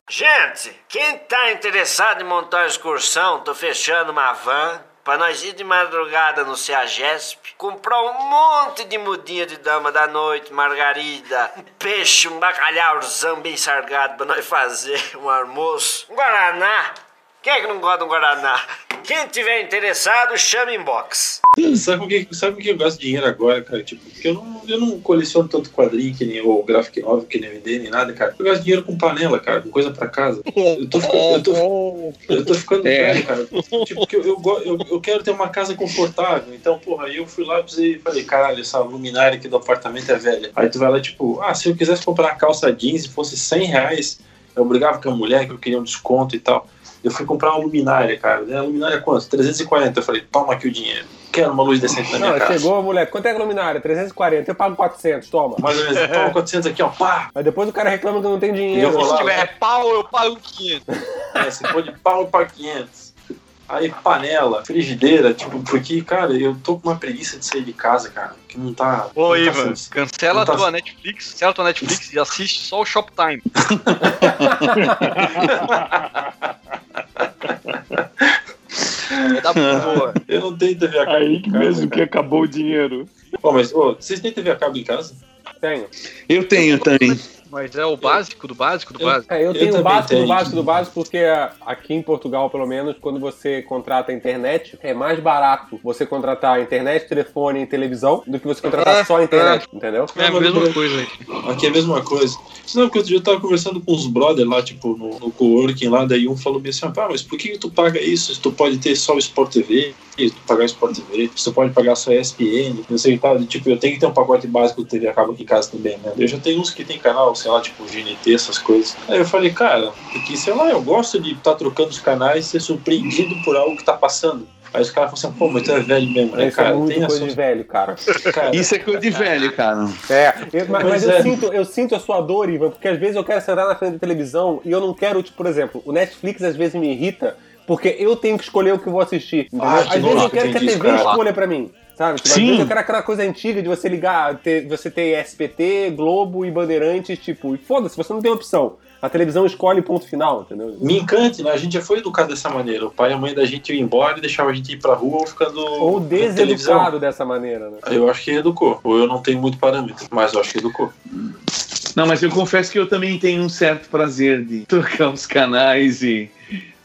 Gente, quem tá interessado em montar uma excursão, tô fechando uma van pra nós ir de madrugada no Ceagesp, comprar um monte de mudinha de dama da noite, margarida, um <laughs> peixe, um bacalhauzão bem sargado pra nós fazer um almoço, um guaraná. Quem é que não gosta de um guaraná? Quem tiver interessado, chama inbox. Sabe o que, sabe o que eu gasto dinheiro agora, cara? Tipo, porque eu não, eu não coleciono tanto quadrinho que nem o Graphic Novel, que nem MD, nem nada, cara. Eu gasto dinheiro com panela, cara, com coisa pra casa. Eu tô ficando, eu tô, eu tô ficando É. velho, cara. Tipo, porque eu, eu, eu, eu quero ter uma casa confortável. Então, porra, aí eu fui lá e falei, caralho, essa luminária aqui do apartamento é velha. Aí tu vai lá, tipo, ah, se eu quisesse comprar calça jeans e fosse 100 reais, eu brigava com a mulher que eu queria um desconto e tal. Eu fui comprar uma luminária, cara. Né? A luminária quanto? 340. Eu falei, toma aqui o dinheiro. Quero uma luz decente na minha Não, casa. chegou a mulher, quanto é a luminária? 340, eu pago 400, toma. Mais ou menos, toma 400 aqui, ó, pá! Mas depois o cara reclama que não tem dinheiro. Eu vou Se lá, tiver pau, eu pago 500. É, se for de pau para 500. Aí panela, frigideira, tipo, porque, cara, eu tô com uma preguiça de sair de casa, cara, que não tá. Ô, não tá Ivan, sens- cancela tá- a tua Netflix, cancela a tua Netflix e assiste só o Shoptime. É da boa. <laughs> Eu não tenho TV a cabo. Aí em que casa, mesmo que cara. acabou o dinheiro. Ô, mas, ô, vocês têm TV a cabo em casa? Tenho. Eu tenho também. Mas é o básico do básico do Eu- básico. É, eu Eu tenho o também básico do básico do básico, porque aqui em Portugal, pelo menos, quando você contrata a internet, é mais barato você contratar a internet, telefone e televisão do que você contratar É, só a internet, entendeu? É a mesma coisa aí. Aqui é a mesma coisa. Senão, porque outro dia eu tava conversando com uns brother lá, tipo, no, no coworking lá, daí um falou bem assim, ah, pá, mas por que, tu paga isso? Se tu pode ter só o Sport TV, se tu pagar o Sport TV, se tu pode pagar só ESPN, não sei o que tal. Tipo, eu tenho que ter um pacote básico de TV a cabo aqui em casa também, né? Eu já tenho uns que tem canal, sei lá, tipo GNT, essas coisas. Aí eu falei, cara, porque, sei lá, eu gosto de estar trocando os canais e ser surpreendido por algo que tá passando. Aí os caras falam assim, pô, mas tu é velho mesmo, né, Isso é cara? muito Tem coisa de velho, cara. Cara, Isso é coisa de velho, cara. É, eu- mas, mas eu, é. sinto, eu sinto a sua dor, Ivan, porque às vezes eu quero sentar na frente da televisão e eu não quero, tipo, por exemplo, o Netflix às vezes me irrita porque eu tenho que escolher o que eu vou assistir. Ah, às vezes eu quero que a TV escolha pra mim. Sabe? Tipo, Sim. eu quero aquela coisa antiga de você ligar, ter, você ter SPT, Globo e Bandeirantes, tipo, e foda-se, você não tem opção. A televisão escolhe ponto final, entendeu? Me encante, né? A gente já foi educado dessa maneira. O pai e a mãe da gente iam embora e deixava a gente ir pra rua ou ficando. Ou deseducado dessa maneira, né? Eu acho que educou. Ou eu não tenho muito parâmetro, mas eu acho que educou. Não, mas eu confesso que eu também tenho um certo prazer de <laughs> trocar os canais e,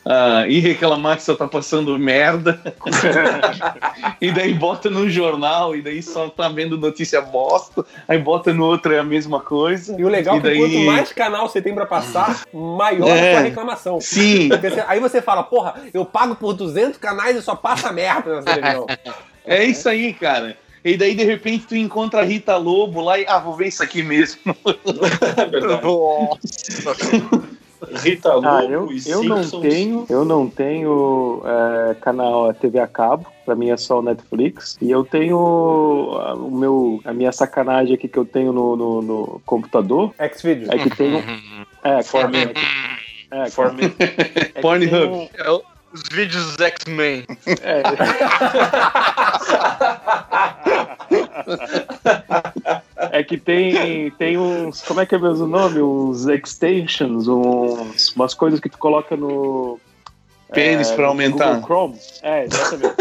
ah, e reclamar que só tá passando merda. <laughs> e daí bota no jornal, e daí só tá vendo notícia bosta, aí bota no outro é a mesma coisa. E o legal E é que daí- quanto mais canal você tem pra passar, maior É. a reclamação. Sim. Aí você fala, porra, eu pago por 200 canais e só passa merda na televisão. É isso aí, cara. E daí, de repente, tu encontra a Rita Lobo lá e, ah, vou ver isso aqui mesmo. <laughs> É verdade. Rita Lobo Ah, eu, e eu não Simpsons. tenho, eu não tenho é, canal TV a cabo, pra mim é só o Netflix. E eu tenho ah, o meu, a minha sacanagem aqui que eu tenho no, no, no computador Xvideos. é que tem um, <laughs> é, For me. é, For me. é Pornhub. um- É os vídeos dos X-Men. é, É que tem, tem uns. Como é que é mesmo o nome? Uns extensions, uns, umas coisas que tu coloca no. Pênis é, pra no aumentar. Google Chrome. É, exatamente.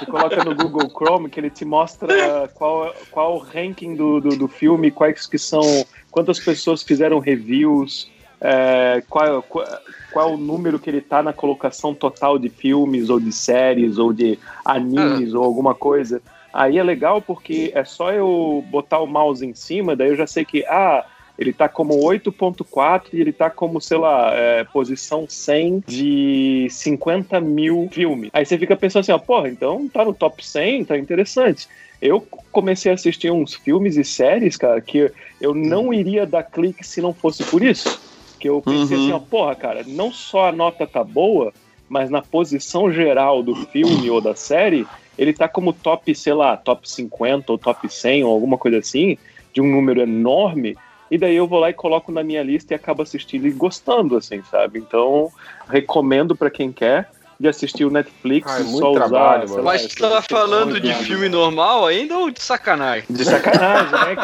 tu coloca no Google Chrome que ele te mostra qual, qual o ranking do, do, do filme, quais que são. Quantas pessoas fizeram reviews, é, qual, qual, qual o número que ele tá na colocação total de filmes, ou de séries, ou de animes, ou alguma coisa. Aí é legal porque é só eu botar o mouse em cima, daí eu já sei que, ah, ele tá como 8.4 e ele tá como, sei lá, é, posição 100 de 50 mil filmes. Aí você fica pensando assim, ó, porra, então tá no top 100, tá interessante. Eu comecei a assistir uns filmes e séries, cara, que eu não iria dar clique se não fosse por isso. Que eu pensei Uhum. assim, ó, porra, cara, não só a nota tá boa, mas na posição geral do filme ou da série, ele tá como top, sei lá, top 50 ou top 100 ou alguma coisa assim, de um número enorme, e daí eu vou lá e coloco na minha lista e acabo assistindo e gostando, assim, sabe? Então, recomendo pra quem quer de assistir o Netflix e muito só trabalho, usar. lá, Mas tu tava questão falando de filme normal ainda ou de sacanagem? De sacanagem, né?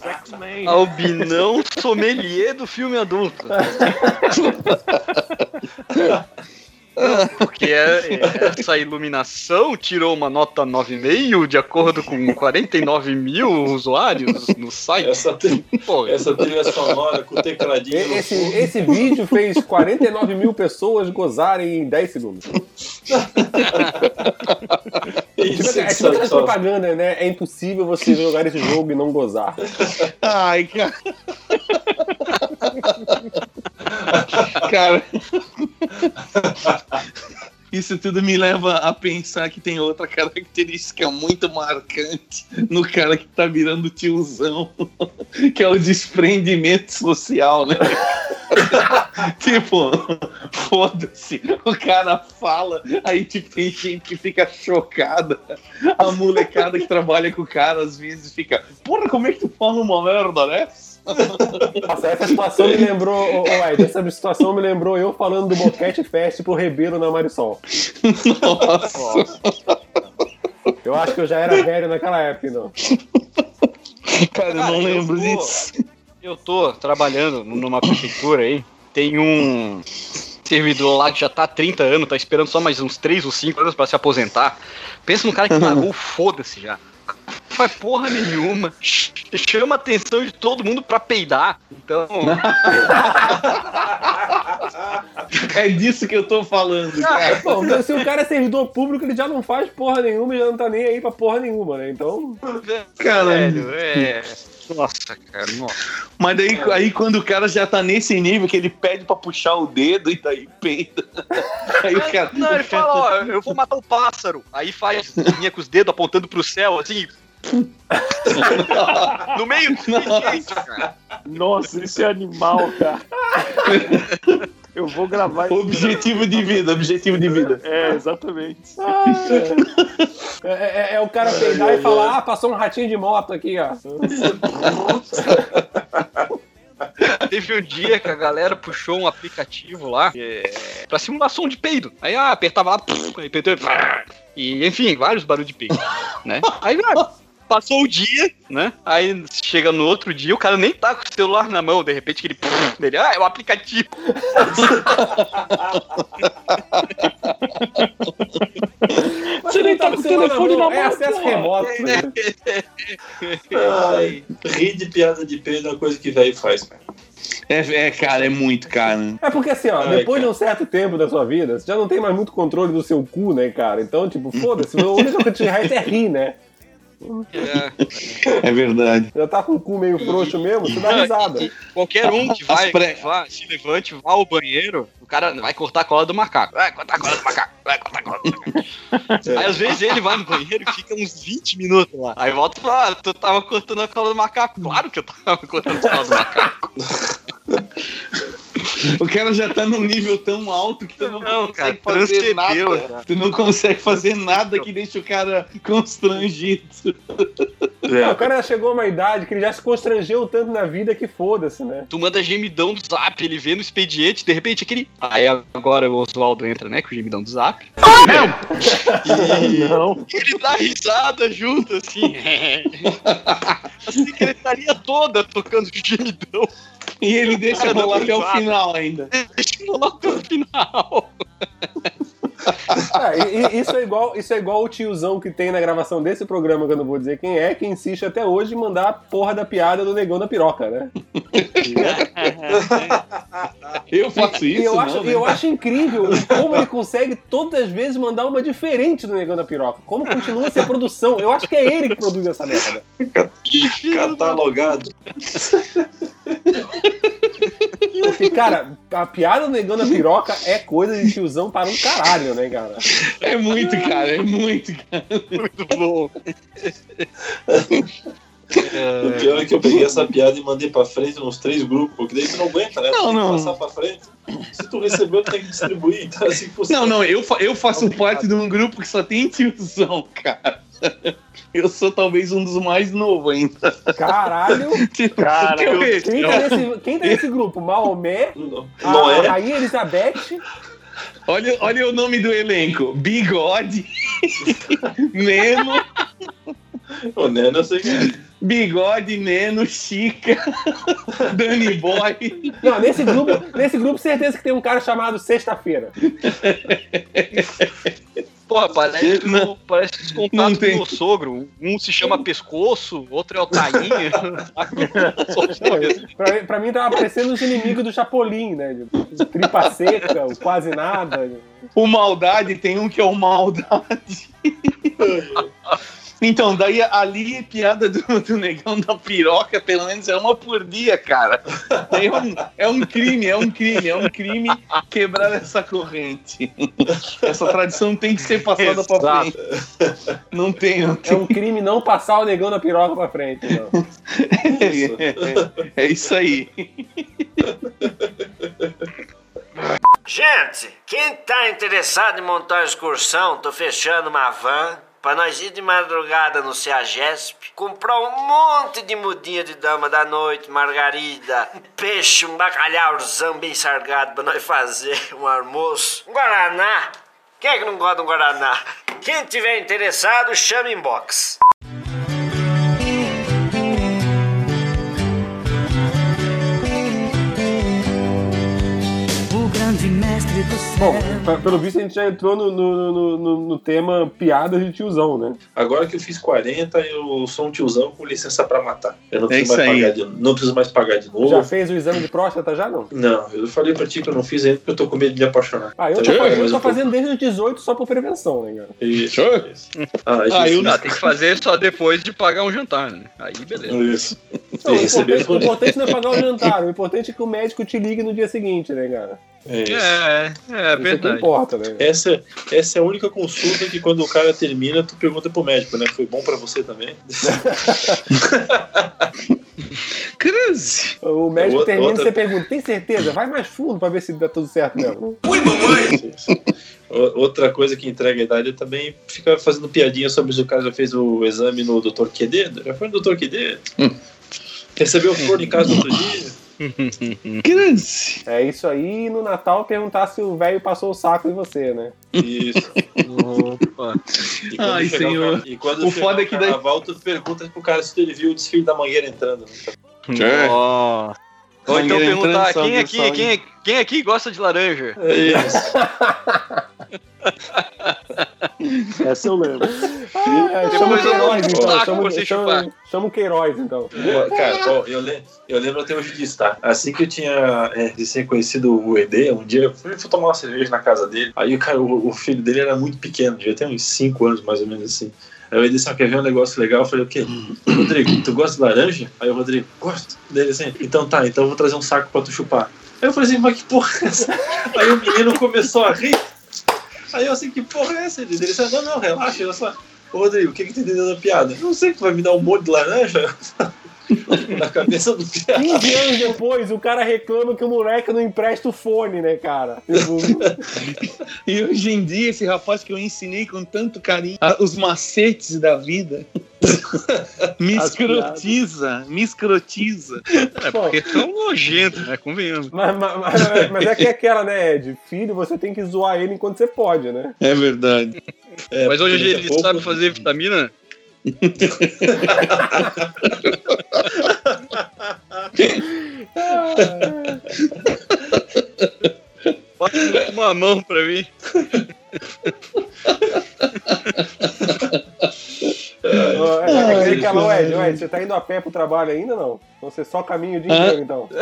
<laughs> X-Men. Albinão sommelier do filme adulto. <laughs> Porque é- é- essa iluminação tirou uma nota 9,5 de acordo com 49 mil usuários no site. Essa, tri- Pô, essa trilha sonora com o tecladinho. Esse, esse vídeo fez 49 mil pessoas gozarem em 10 segundos. <laughs> Isso, Tipo, é tipo só- aquela só- propaganda, né? É impossível você <laughs> jogar esse jogo e não gozar. Ai, cara. <laughs> <laughs> cara. Isso tudo me leva a pensar que tem outra característica muito marcante no cara que tá virando tiozão, <laughs> que é o desprendimento social, né? <laughs> tipo, foda-se, o cara fala, aí tipo, tem gente que fica chocada. A molecada que trabalha com o cara às vezes fica, porra, como é que tu fala uma merda dessa? Nossa, essa situação me lembrou, Ed, essa situação me lembrou eu falando do Boquete Fest pro Ribeiro na Marisol. Nossa. Eu acho que eu já era velho naquela época, não. Cara, eu não eu lembro vou- disso. eu tô trabalhando numa prefeitura aí. Tem um servidor lá que já tá há 30 anos, tá esperando só mais uns 3 ou 5 anos pra se aposentar. Pensa num cara que <laughs> pagou foda-se já. Não faz porra nenhuma. <laughs> Chama a atenção de todo mundo pra peidar. Então. <laughs> É disso que eu tô falando, cara. Bom, então, se o cara é servidor público, ele já não faz porra nenhuma e já não tá nem aí pra porra nenhuma, né? Então. Cara, Velho, é. Nossa, cara, nossa. Mas daí aí quando o cara já tá nesse nível que ele pede pra puxar o dedo e daí peida. <laughs> Aí o cara. Não, ele fala, ó, eu vou matar o pássaro. Aí faz linha com os dedos apontando pro céu, assim. No meio do expediente, cara. Nossa, isso é animal, cara. Eu vou gravar isso. Objetivo de vida, objetivo de vida. É, exatamente. É, é- é o cara peidar e falar, ah, passou um ratinho de moto aqui, ó. <laughs> Teve um dia que a galera puxou um aplicativo lá é, pra simulação de peido. Aí ah, apertava lá, pff, aí apertou, e enfim, vários barulhos de peido, né? Aí ah, passou o dia, né? Aí chega no outro dia, o cara nem tá com o celular na mão, de repente ele, ele ah, é o aplicativo. <laughs> Você nem tá com o telefone na mão. É acesso remoto. né? Ai, rir de piada de peido é uma coisa que velho faz, cara. É, é, cara, é muito, cara. É porque assim, ó, Ai, depois de cara. um certo tempo da sua vida, você já não tem mais muito controle do seu cu, né, cara? Então, tipo, foda-se, a única coisa que te resta é rir, né? É, É verdade. Já tá com o cu meio frouxo mesmo, você dá risada. e qualquer um que vai, pré- vá, se levante, vá ao banheiro, o cara vai cortar a cola do macaco. Vai cortar a cola do macaco. Vai cortar a cola do macaco. Aí às vezes ele vai no banheiro e fica uns 20 minutos lá. Aí volta e fala, ah, tu tava cortando a cola do macaco. Claro que eu tava cortando a cola do macaco. <laughs> O cara já tá num nível tão alto que tu não, Não, consegue cara, fazer nada. cara. Tu não consegue fazer nada que deixe o cara constrangido. Não, o cara já chegou a uma idade que ele já se constrangeu tanto na vida que foda-se, né? Tu manda gemidão do zap, ele vê no expediente, de repente aquele. Aí agora o Oswaldo entra, né, com o gemidão do zap. Não. E ele dá risada junto, assim. A secretaria toda tocando gemidão. E ele deixa rolar não até o sabe. Final ainda. Deixa eu logo no final. Ah, e- e isso, é igual, isso é igual o tiozão que tem na gravação desse programa, que eu não vou dizer quem é, que insiste até hoje em mandar a porra da piada do negão da piroca, né? <laughs> Eu faço E isso, eu, não, acho, né? eu acho incrível como ele consegue todas as vezes mandar uma diferente do negão da piroca. Como continua a ser produção. Eu acho que é ele que produz essa merda. Catalogado. Porque, cara, a piada do negão da piroca é coisa de tiozão para um caralho, né, cara? É muito, cara, é muito, cara. Muito bom. O pior é que eu peguei essa piada e mandei pra frente nos três grupos, porque daí tu não aguenta, né? Não, Tu tem que não. Passar pra frente. Se tu recebeu, tu tem que distribuir. Então, assim, fosse... Não, não, eu, fa- eu faço parte de um grupo que só tem tiozão, cara. <laughs> Eu sou talvez um dos mais novos ainda. Caralho! <laughs> Tipo, Cara, eu- Quem tá nesse, quem tá nesse grupo? Maomé, Não, a é? Rainha Elizabeth, olha, olha o nome do elenco: Bigode, <laughs> Neno, O Neno, eu sei que é. Bigode, Neno, Chica, Danny Boy. Não, nesse grupo, nesse grupo, certeza que tem um cara chamado Sexta-feira. Porra, parece, Não. o- parece os contatos do tem. meu sogro. Um se chama pescoço, outro é o tainho. <laughs> Pra, pra mim tava parecendo os inimigos do Chapolin, né? Tripa seca, o quase nada. O Maldade tem um que é o Maldade. <laughs> Então, daí ali, piada do, do negão da piroca, pelo menos é uma por dia, cara. É um, é um crime, é um crime, é um crime quebrar essa corrente. Essa tradição tem que ser passada pra Exato. frente. Não tem, não É tem. um crime não passar o negão da piroca pra frente. Não. É, é isso aí. Gente, quem tá interessado em montar uma excursão, tô fechando uma van pra nós ir de madrugada no Ceagesp, comprar um monte de mudinha de dama da noite, margarida, um <laughs> peixe, um bacalhauzão bem sargado pra nós fazer <laughs> um almoço, um guaraná. Quem é que não gosta de um guaraná? Quem tiver interessado, chama em box. O grande mestre do céu. Bom, pelo visto a gente já entrou no, no, no- no- no tema piadas de tiozão, né? Agora que eu fiz 40, eu sou um tiozão com licença pra matar. Eu não É preciso, mais pagar, de, não preciso mais pagar de novo. Já fez o exame de próstata já não? Não, eu falei pra ti que eu não fiz ainda porque eu tô com medo de me apaixonar. Ah, eu tô, eu tô fazendo desde os 18 só por prevenção, né, cara? Isso, isso. Ah, Ah, isso. eu Ah, tem que fazer só depois de pagar um jantar, né? Aí beleza. Isso. Não, o, importante, o por- importante não é pagar o jantar, o importante é que o médico te ligue no dia seguinte, né, cara? É isso. É, é Isso é que verdade. importa, né? Essa, essa é a única consulta que quando o cara termina, tu pergunta pro médico, né? Foi bom pra você também? <laughs> Cruz. O médico Outra- termina outra- e você pergunta, tem certeza? Vai mais fundo pra ver se dá tudo certo mesmo. O- Outra coisa que entrega a idade é também ficar fazendo piadinha sobre se o cara já fez o exame no Dr. Quededo. Já foi no Dr. Quededo? Recebeu flor em casa no outro dia? Cruz. É isso aí, e no Natal perguntar se o velho passou o saco em você, né? Isso. Opa. <laughs> E Ai, o senhor. car- E quando O foda o é que daí- carnaval, tu pergunta pro cara se ele viu o desfile da mangueira entrando. né? É. Ó. Ou então perguntar quem aqui, quem, quem aqui gosta de laranja? É isso. <laughs> <laughs> Essa eu lembro. Ah, Depois chama o Queiroz, então. Chama, o Queiroz, então. Cara, ó, eu, le- eu lembro até hoje disso, tá? Assim que eu tinha é, recém conhecido o ED, um dia eu fui, fui tomar uma cerveja na casa dele. Aí, cara, o, o filho dele era muito pequeno, devia ter uns 5 anos mais ou menos assim. Aí o ED disse: ah, quer ver um negócio legal? Eu falei: o quê? Rodrigo, tu gosta de laranja? Aí o Rodrigo: gosto. Dele assim: então tá, então eu vou trazer um saco pra tu chupar. Aí eu falei assim: mas que porra é essa? Aí o menino começou a rir. Aí eu assim: que porra é essa? Ele disse: não, não, relaxa, olha só. Ô, Rodrigo, o que que tu entendeu da piada? Não sei que tu vai me dar um monte de laranja <laughs> na cabeça do piada. 15 anos depois, o cara reclama que o moleque não empresta o fone, né, cara? Tipo, <laughs> E hoje em dia, esse rapaz que eu ensinei com tanto carinho os macetes da vida <laughs> me escrotiza, me escrotiza. É porque tão nojento, né? Convenhamos. mas, mas- mas- mas é que é aquela, né, Ed? Filho, você tem que zoar ele enquanto você pode, né? É verdade. É, Mas hoje ele pouco- sabe fazer vitamina? <laughs> Bota uma mão pra mim. É, é aquela, ô, Ed, ô, Ed, você tá indo a pé pro trabalho ainda ou não? Então você só caminha o dia inteiro, então. <laughs>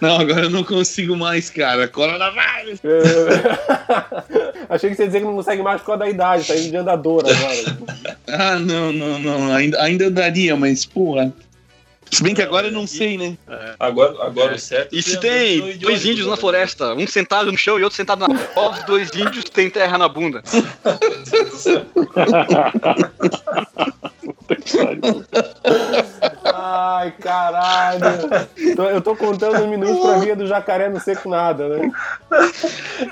Não, agora eu não consigo mais, cara. Coronavírus. <laughs> É. Achei que você ia dizer que não consegue mais por causa da idade, tá indo de andador agora. <laughs> Ah, não, não, não. Ainda, ainda daria, mas, porra. Se bem que agora eu não sei, né? Agora, agora o certo E é se tem dois índios na floresta, um sentado no chão e outro sentado na qual dos dois índios tem terra na bunda? <laughs> <laughs> Ai, caralho. Eu tô contando os minutos pra vir do jacaré não ser com nada, né?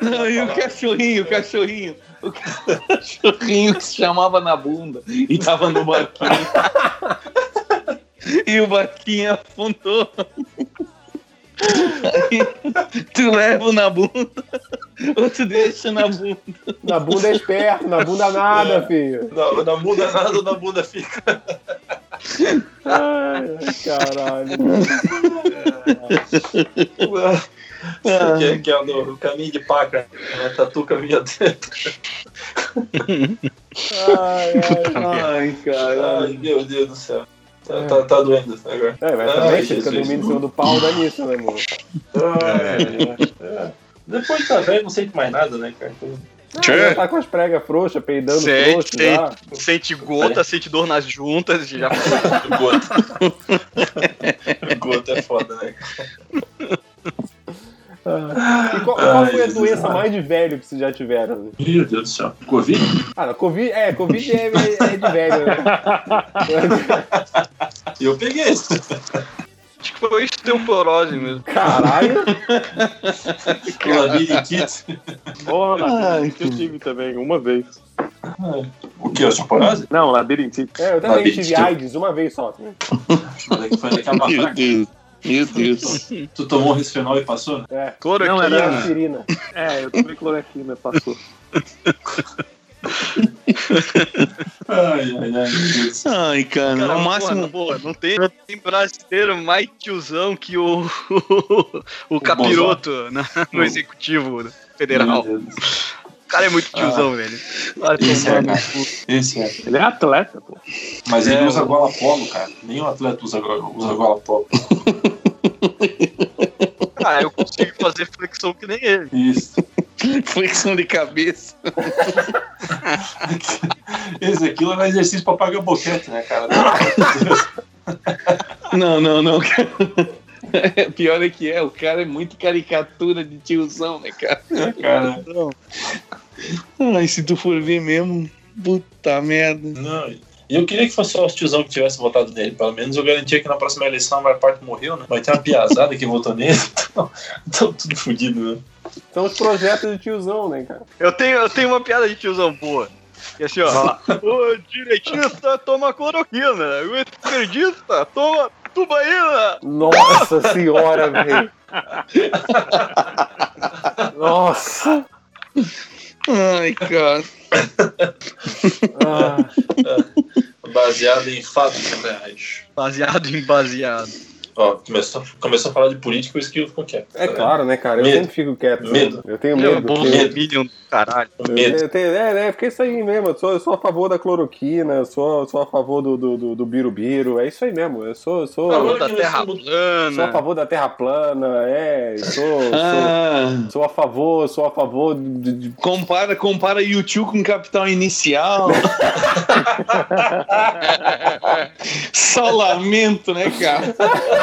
Não, e o cachorrinho, o cachorrinho. O cachorrinho que se chamava na bunda e tava no barquinho. E o barquinho afundou. Aí, <laughs> tu leva na bunda, ou tu deixa na bunda. Na bunda é esperto, na bunda nada, filho. Na, na bunda nada, na bunda fica. Ai, caralho. que, é- que é no caminho de paca, né? Tatu caminho dentro. Ai, ai. Ai, cara. Ai, meu Deus do céu. Tá, tá, tá doendo agora. É, mas Ai, também você fica Jesus. dormindo em cima do pau, dá nisso, né, amor? Ai, é. Depois de tá velho, não sente mais nada, né, cara? Então, Ah, já tá com as pregas frouxas, peidando Sente, frouxo já. sente, sente gota, sente dor nas juntas, já <laughs> Gota. Gota é foda, né? E qual, qual foi a doença mais de velho que vocês já tiveram? né? Meu Deus do céu. Covid? Ah, não, Covid, é, Covid é, é de velho, né? <laughs> Eu peguei isso. Acho que foi osteoporose mesmo. Caralho. <laughs> Labirintite. Porra, que eu tive também, uma vez. O que? Osteoporose? Não, labirintite. É, eu também Labirintite. tive AIDS uma vez só. Foi daquela Meu. Deus. Meu Deus. Tu tomou um resfenol e passou? É, Cloroquina. Não, era- aspirina. É, eu tomei cloroquina, passou. <laughs> Ai, ai, ai, Deus. Ai, cara, Cara, o máximo. porra, não, tem, não tem brasileiro mais tiozão que o, <laughs> o, capiroto na- no executivo federal. O cara é muito tiozão, velho. Vai Esse é, cara. Esse é. Ele é atleta, pô. Mas ele É, usa o- gola polo, cara. Nenhum atleta usa, usa gola polo. <laughs> Ah, eu consigo fazer flexão que nem ele. Isso. <laughs> Flexão de cabeça. <laughs> Esse aquilo é um exercício pra pagar boquete, né, cara? <laughs> Não, não, não. cara. É, Pior é que é, o cara é muito caricatura de tiozão, né, cara? cara. Ai, se tu for ver mesmo, puta merda. Não. E eu queria que fosse só os tiozão que tivesse votado nele. Pelo menos eu garantia que na próxima eleição a maior parte morreu, né? Vai ter uma piazada que votou nele. <laughs> Então, então tudo fodido, né? São os projetos de tiozão, né, cara? Eu tenho, eu tenho uma piada de tiozão boa. E assim, ó. <laughs> o direitista toma cloroquina. O esquerdista toma tubaína. Nossa senhora, velho. <laughs> Nossa. Ai, cara. Ah, Baseado em fatos reais. Baseado em baseado. Ó, começou, começou a falar de política, o esquilo ficou quieto. é claro, né, cara? Eu Medo. sempre fico quieto. né? Medo. Eu tenho medo. bom tenho- caralho. Medo. Eu tenho- é, é, porque é isso aí mesmo. Eu sou, eu sou a favor da cloroquina, eu sou, eu sou a favor do, do, do, do birubiru. É isso aí mesmo. Eu sou, eu sou, Ah, eu Da terra sou a plana. favor da terra plana, é. eu Sou, sou, <laughs> Ah, sou a favor, sou a favor de. de- compara, compara YouTube com Capital Inicial. <laughs> Só lamento, né, cara?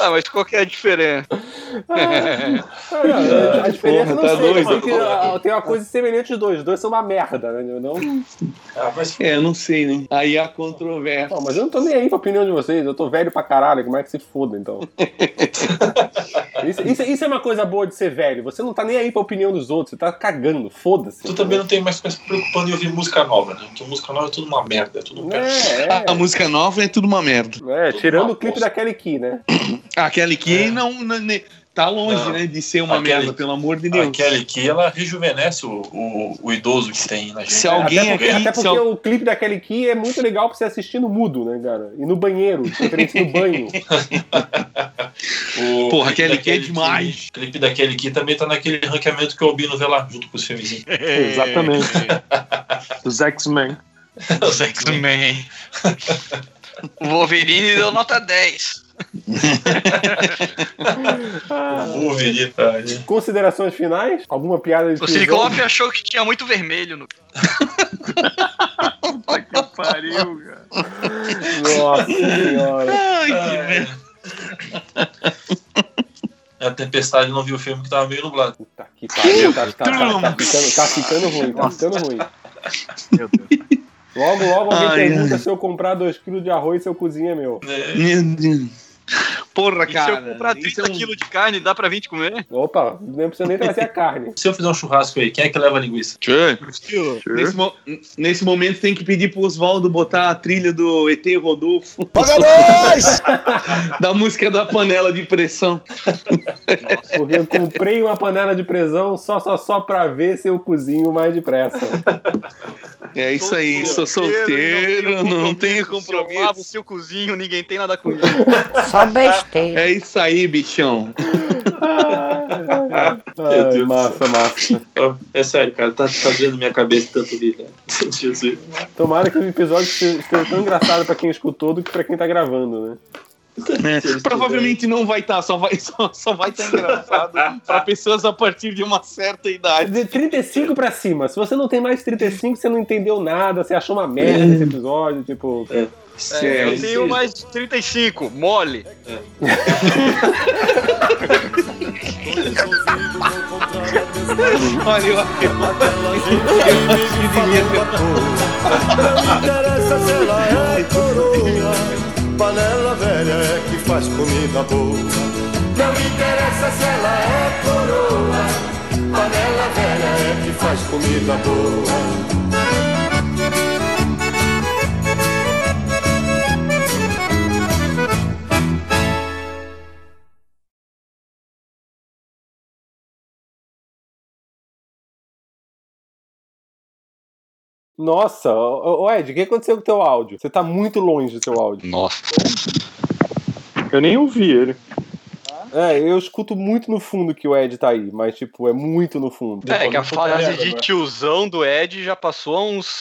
Ah, mas qual que é a diferença? Ah, a <laughs> diferença porra, não tá sei, doido. eu sei que ah, tem uma coisa semelhante os dois. Os dois são uma merda, né? Não, Ah, mas É, eu não sei, né? Aí há controvérsia. não, mas eu não tô nem aí pra opinião de vocês. Eu tô velho pra caralho. Como é que se foda, então? <laughs> Isso, isso- isso é uma coisa boa de ser velho. Você não tá nem aí pra opinião dos outros. Você tá cagando. Foda-se. tu também não tem mais que se preocupando em ouvir música nova, né? Porque música nova é tudo uma merda, é tudo um. É, é. A música nova é tudo uma merda. É, tirando Uma o clipe bosta. da Kelly Key, né? Aquele que não, não- ne- tá longe, Não. né, de ser uma Aquele- merda, pelo amor de Deus. Aquela aqui, ela rejuvenesce o, o, o idoso que tem na gente. Se alguém até porque, aqui- até se porque al- o clipe da Kelly Key é muito legal pra você assistir no mudo, né, cara? E no banheiro, diferente no banho. <laughs> O Porra, aquele aqui é demais. O clipe daquele aqui também tá naquele ranqueamento que o Albino vê lá, junto com os filmezinhos. Exatamente. <laughs> Dos X-Men. Os X-Men. O <laughs> Wolverine deu nota 10. Wolverine. Considerações finais? Alguma piada de O? Ciclope achou que tinha muito vermelho no. Que pariu, cara. Nossa senhora. Ai, que merda. é. A Tempestade não viu o filme que tava meio nublado. Puta que pariu. Tá, tá, tá, tá ficando, tá ficando ruim, tá ficando ruim. Meu Deus. Logo, logo alguém Ai, pergunta ai. se eu comprar 2kg de arroz, seu cozinho é meu. Meu Deus. Porra, E se cara. eu comprar isso 30 é um- quilos de carne, dá pra 20 comer? Opa, não precisa nem trazer a carne. Se eu fizer um churrasco aí, quem é que leva a linguiça? Nesse, mo- nesse momento tem que pedir pro Oswaldo botar a trilha do ET Rodolfo. Paga nós! <laughs> da música da panela de pressão. Porque eu comprei uma panela de pressão só, só, só pra ver se eu cozinho mais depressa. É isso aí, sou solteiro, não tenho Se eu compromisso. cozinho, ninguém tem nada comigo. <laughs> Só besteira. É isso aí, bichão. Ai, massa, massa. É sério, cara, tá, doendo minha cabeça tanto rir, né? <laughs> Jesus. Tomara que o episódio esteja tão engraçado pra quem escutou do que pra quem tá gravando, né? É, provavelmente não vai estar, só vai <laughs> estar só, vai tá engraçado pra pessoas a partir de uma certa idade. De 35 pra cima. Se você não tem mais de 35, você não entendeu nada, você achou uma merda esse episódio, tipo. É, eu tenho mais 35, mole. <laughs> Olha, eu, Não interessa se ela é coroa, panela velha é que faz comida boa. Não interessa se ela é coroa, panela velha é que faz comida boa. Nossa, ô ô, Ed, o que aconteceu com o teu áudio? Você tá muito longe do teu áudio. Nossa. Eu nem ouvi ele. É, eu escuto muito no fundo que o Ed tá aí, mas tipo, é muito no fundo. É, que a fase de tiozão do Ed já passou há uns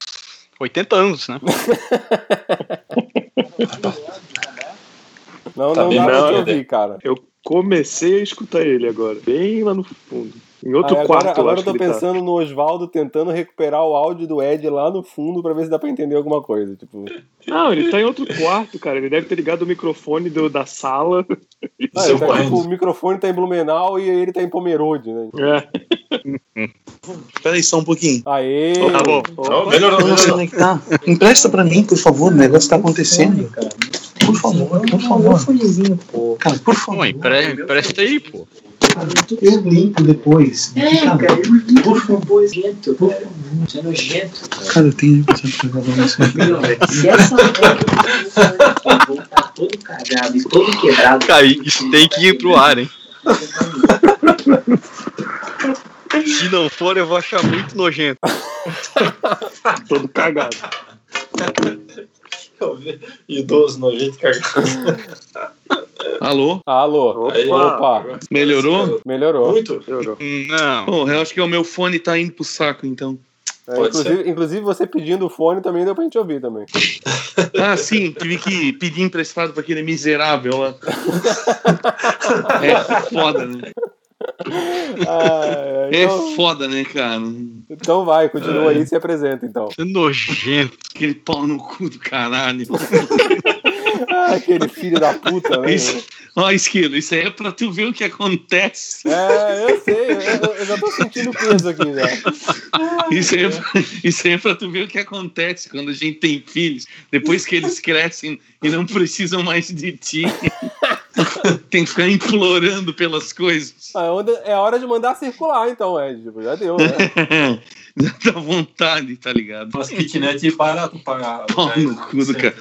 80 anos, né? <laughs> Não, Tá não bem, dá pra ouvir, cara. Eu comecei a escutar ele agora, bem lá no fundo. Em outro Aí quarto, agora agora eu acho tô que ele tá. pensando no Oswaldo tentando recuperar o áudio do Ed lá no fundo pra ver se dá pra entender alguma coisa. Tipo, Não, ele tá em outro quarto, cara. Ele deve ter ligado o microfone do- da sala. ah, ele tá, tipo, o microfone tá em Blumenau e ele tá em Pomerode, né? É. Espera aí só um pouquinho. Aê! Tá bom. Não, melhorou, Eu é tá. Empresta pra mim, por favor. O negócio tá acontecendo. Por favor, por favor. Cara, por favor. Pô, empre- empresta aí, pô. Eu limpo depois. É, cara, eu ligo por favor, nojento, por favor. Você é nojento. Cara, eu tenho que gravar você. Se essa regra tá todo cagado e todo quebrado. Cara, isso tem que ir pro ar, hein? Se não for, eu vou achar muito nojento. <laughs> Todo cagado. <laughs> Idoso, nojento, cagado. Alô? Alô? Opa! Melhorou? Melhorou. Muito? Melhorou. Não. Pô, eu acho que o meu fone tá indo pro saco, então. É, inclusive, inclusive, você pedindo o fone também deu pra gente ouvir também. <laughs> Ah, sim, tive que pedir emprestado pra aquele miserável lá. <laughs> É foda, né? Ah, É então, foda, né, cara? então vai, continua aí e se apresenta então. É nojento. Aquele pau no cu do caralho. <laughs> Ah, aquele filho da puta, né? Isso, ó, Esquilo, isso aí é pra tu ver o que acontece. É, eu sei, eu, eu já tô sentindo peso aqui já. Isso aí, é, pra- isso aí é pra tu ver o que acontece quando a gente tem filhos. Depois que eles crescem e não precisam mais de ti. <laughs> tem que ficar implorando pelas coisas. Ah, é, é hora de mandar circular, então, Ed. Tipo, já deu, né? <laughs> Dá vontade, tá ligado? Mas kitnet é barato pagar. Pau <laughs> no cu do cara.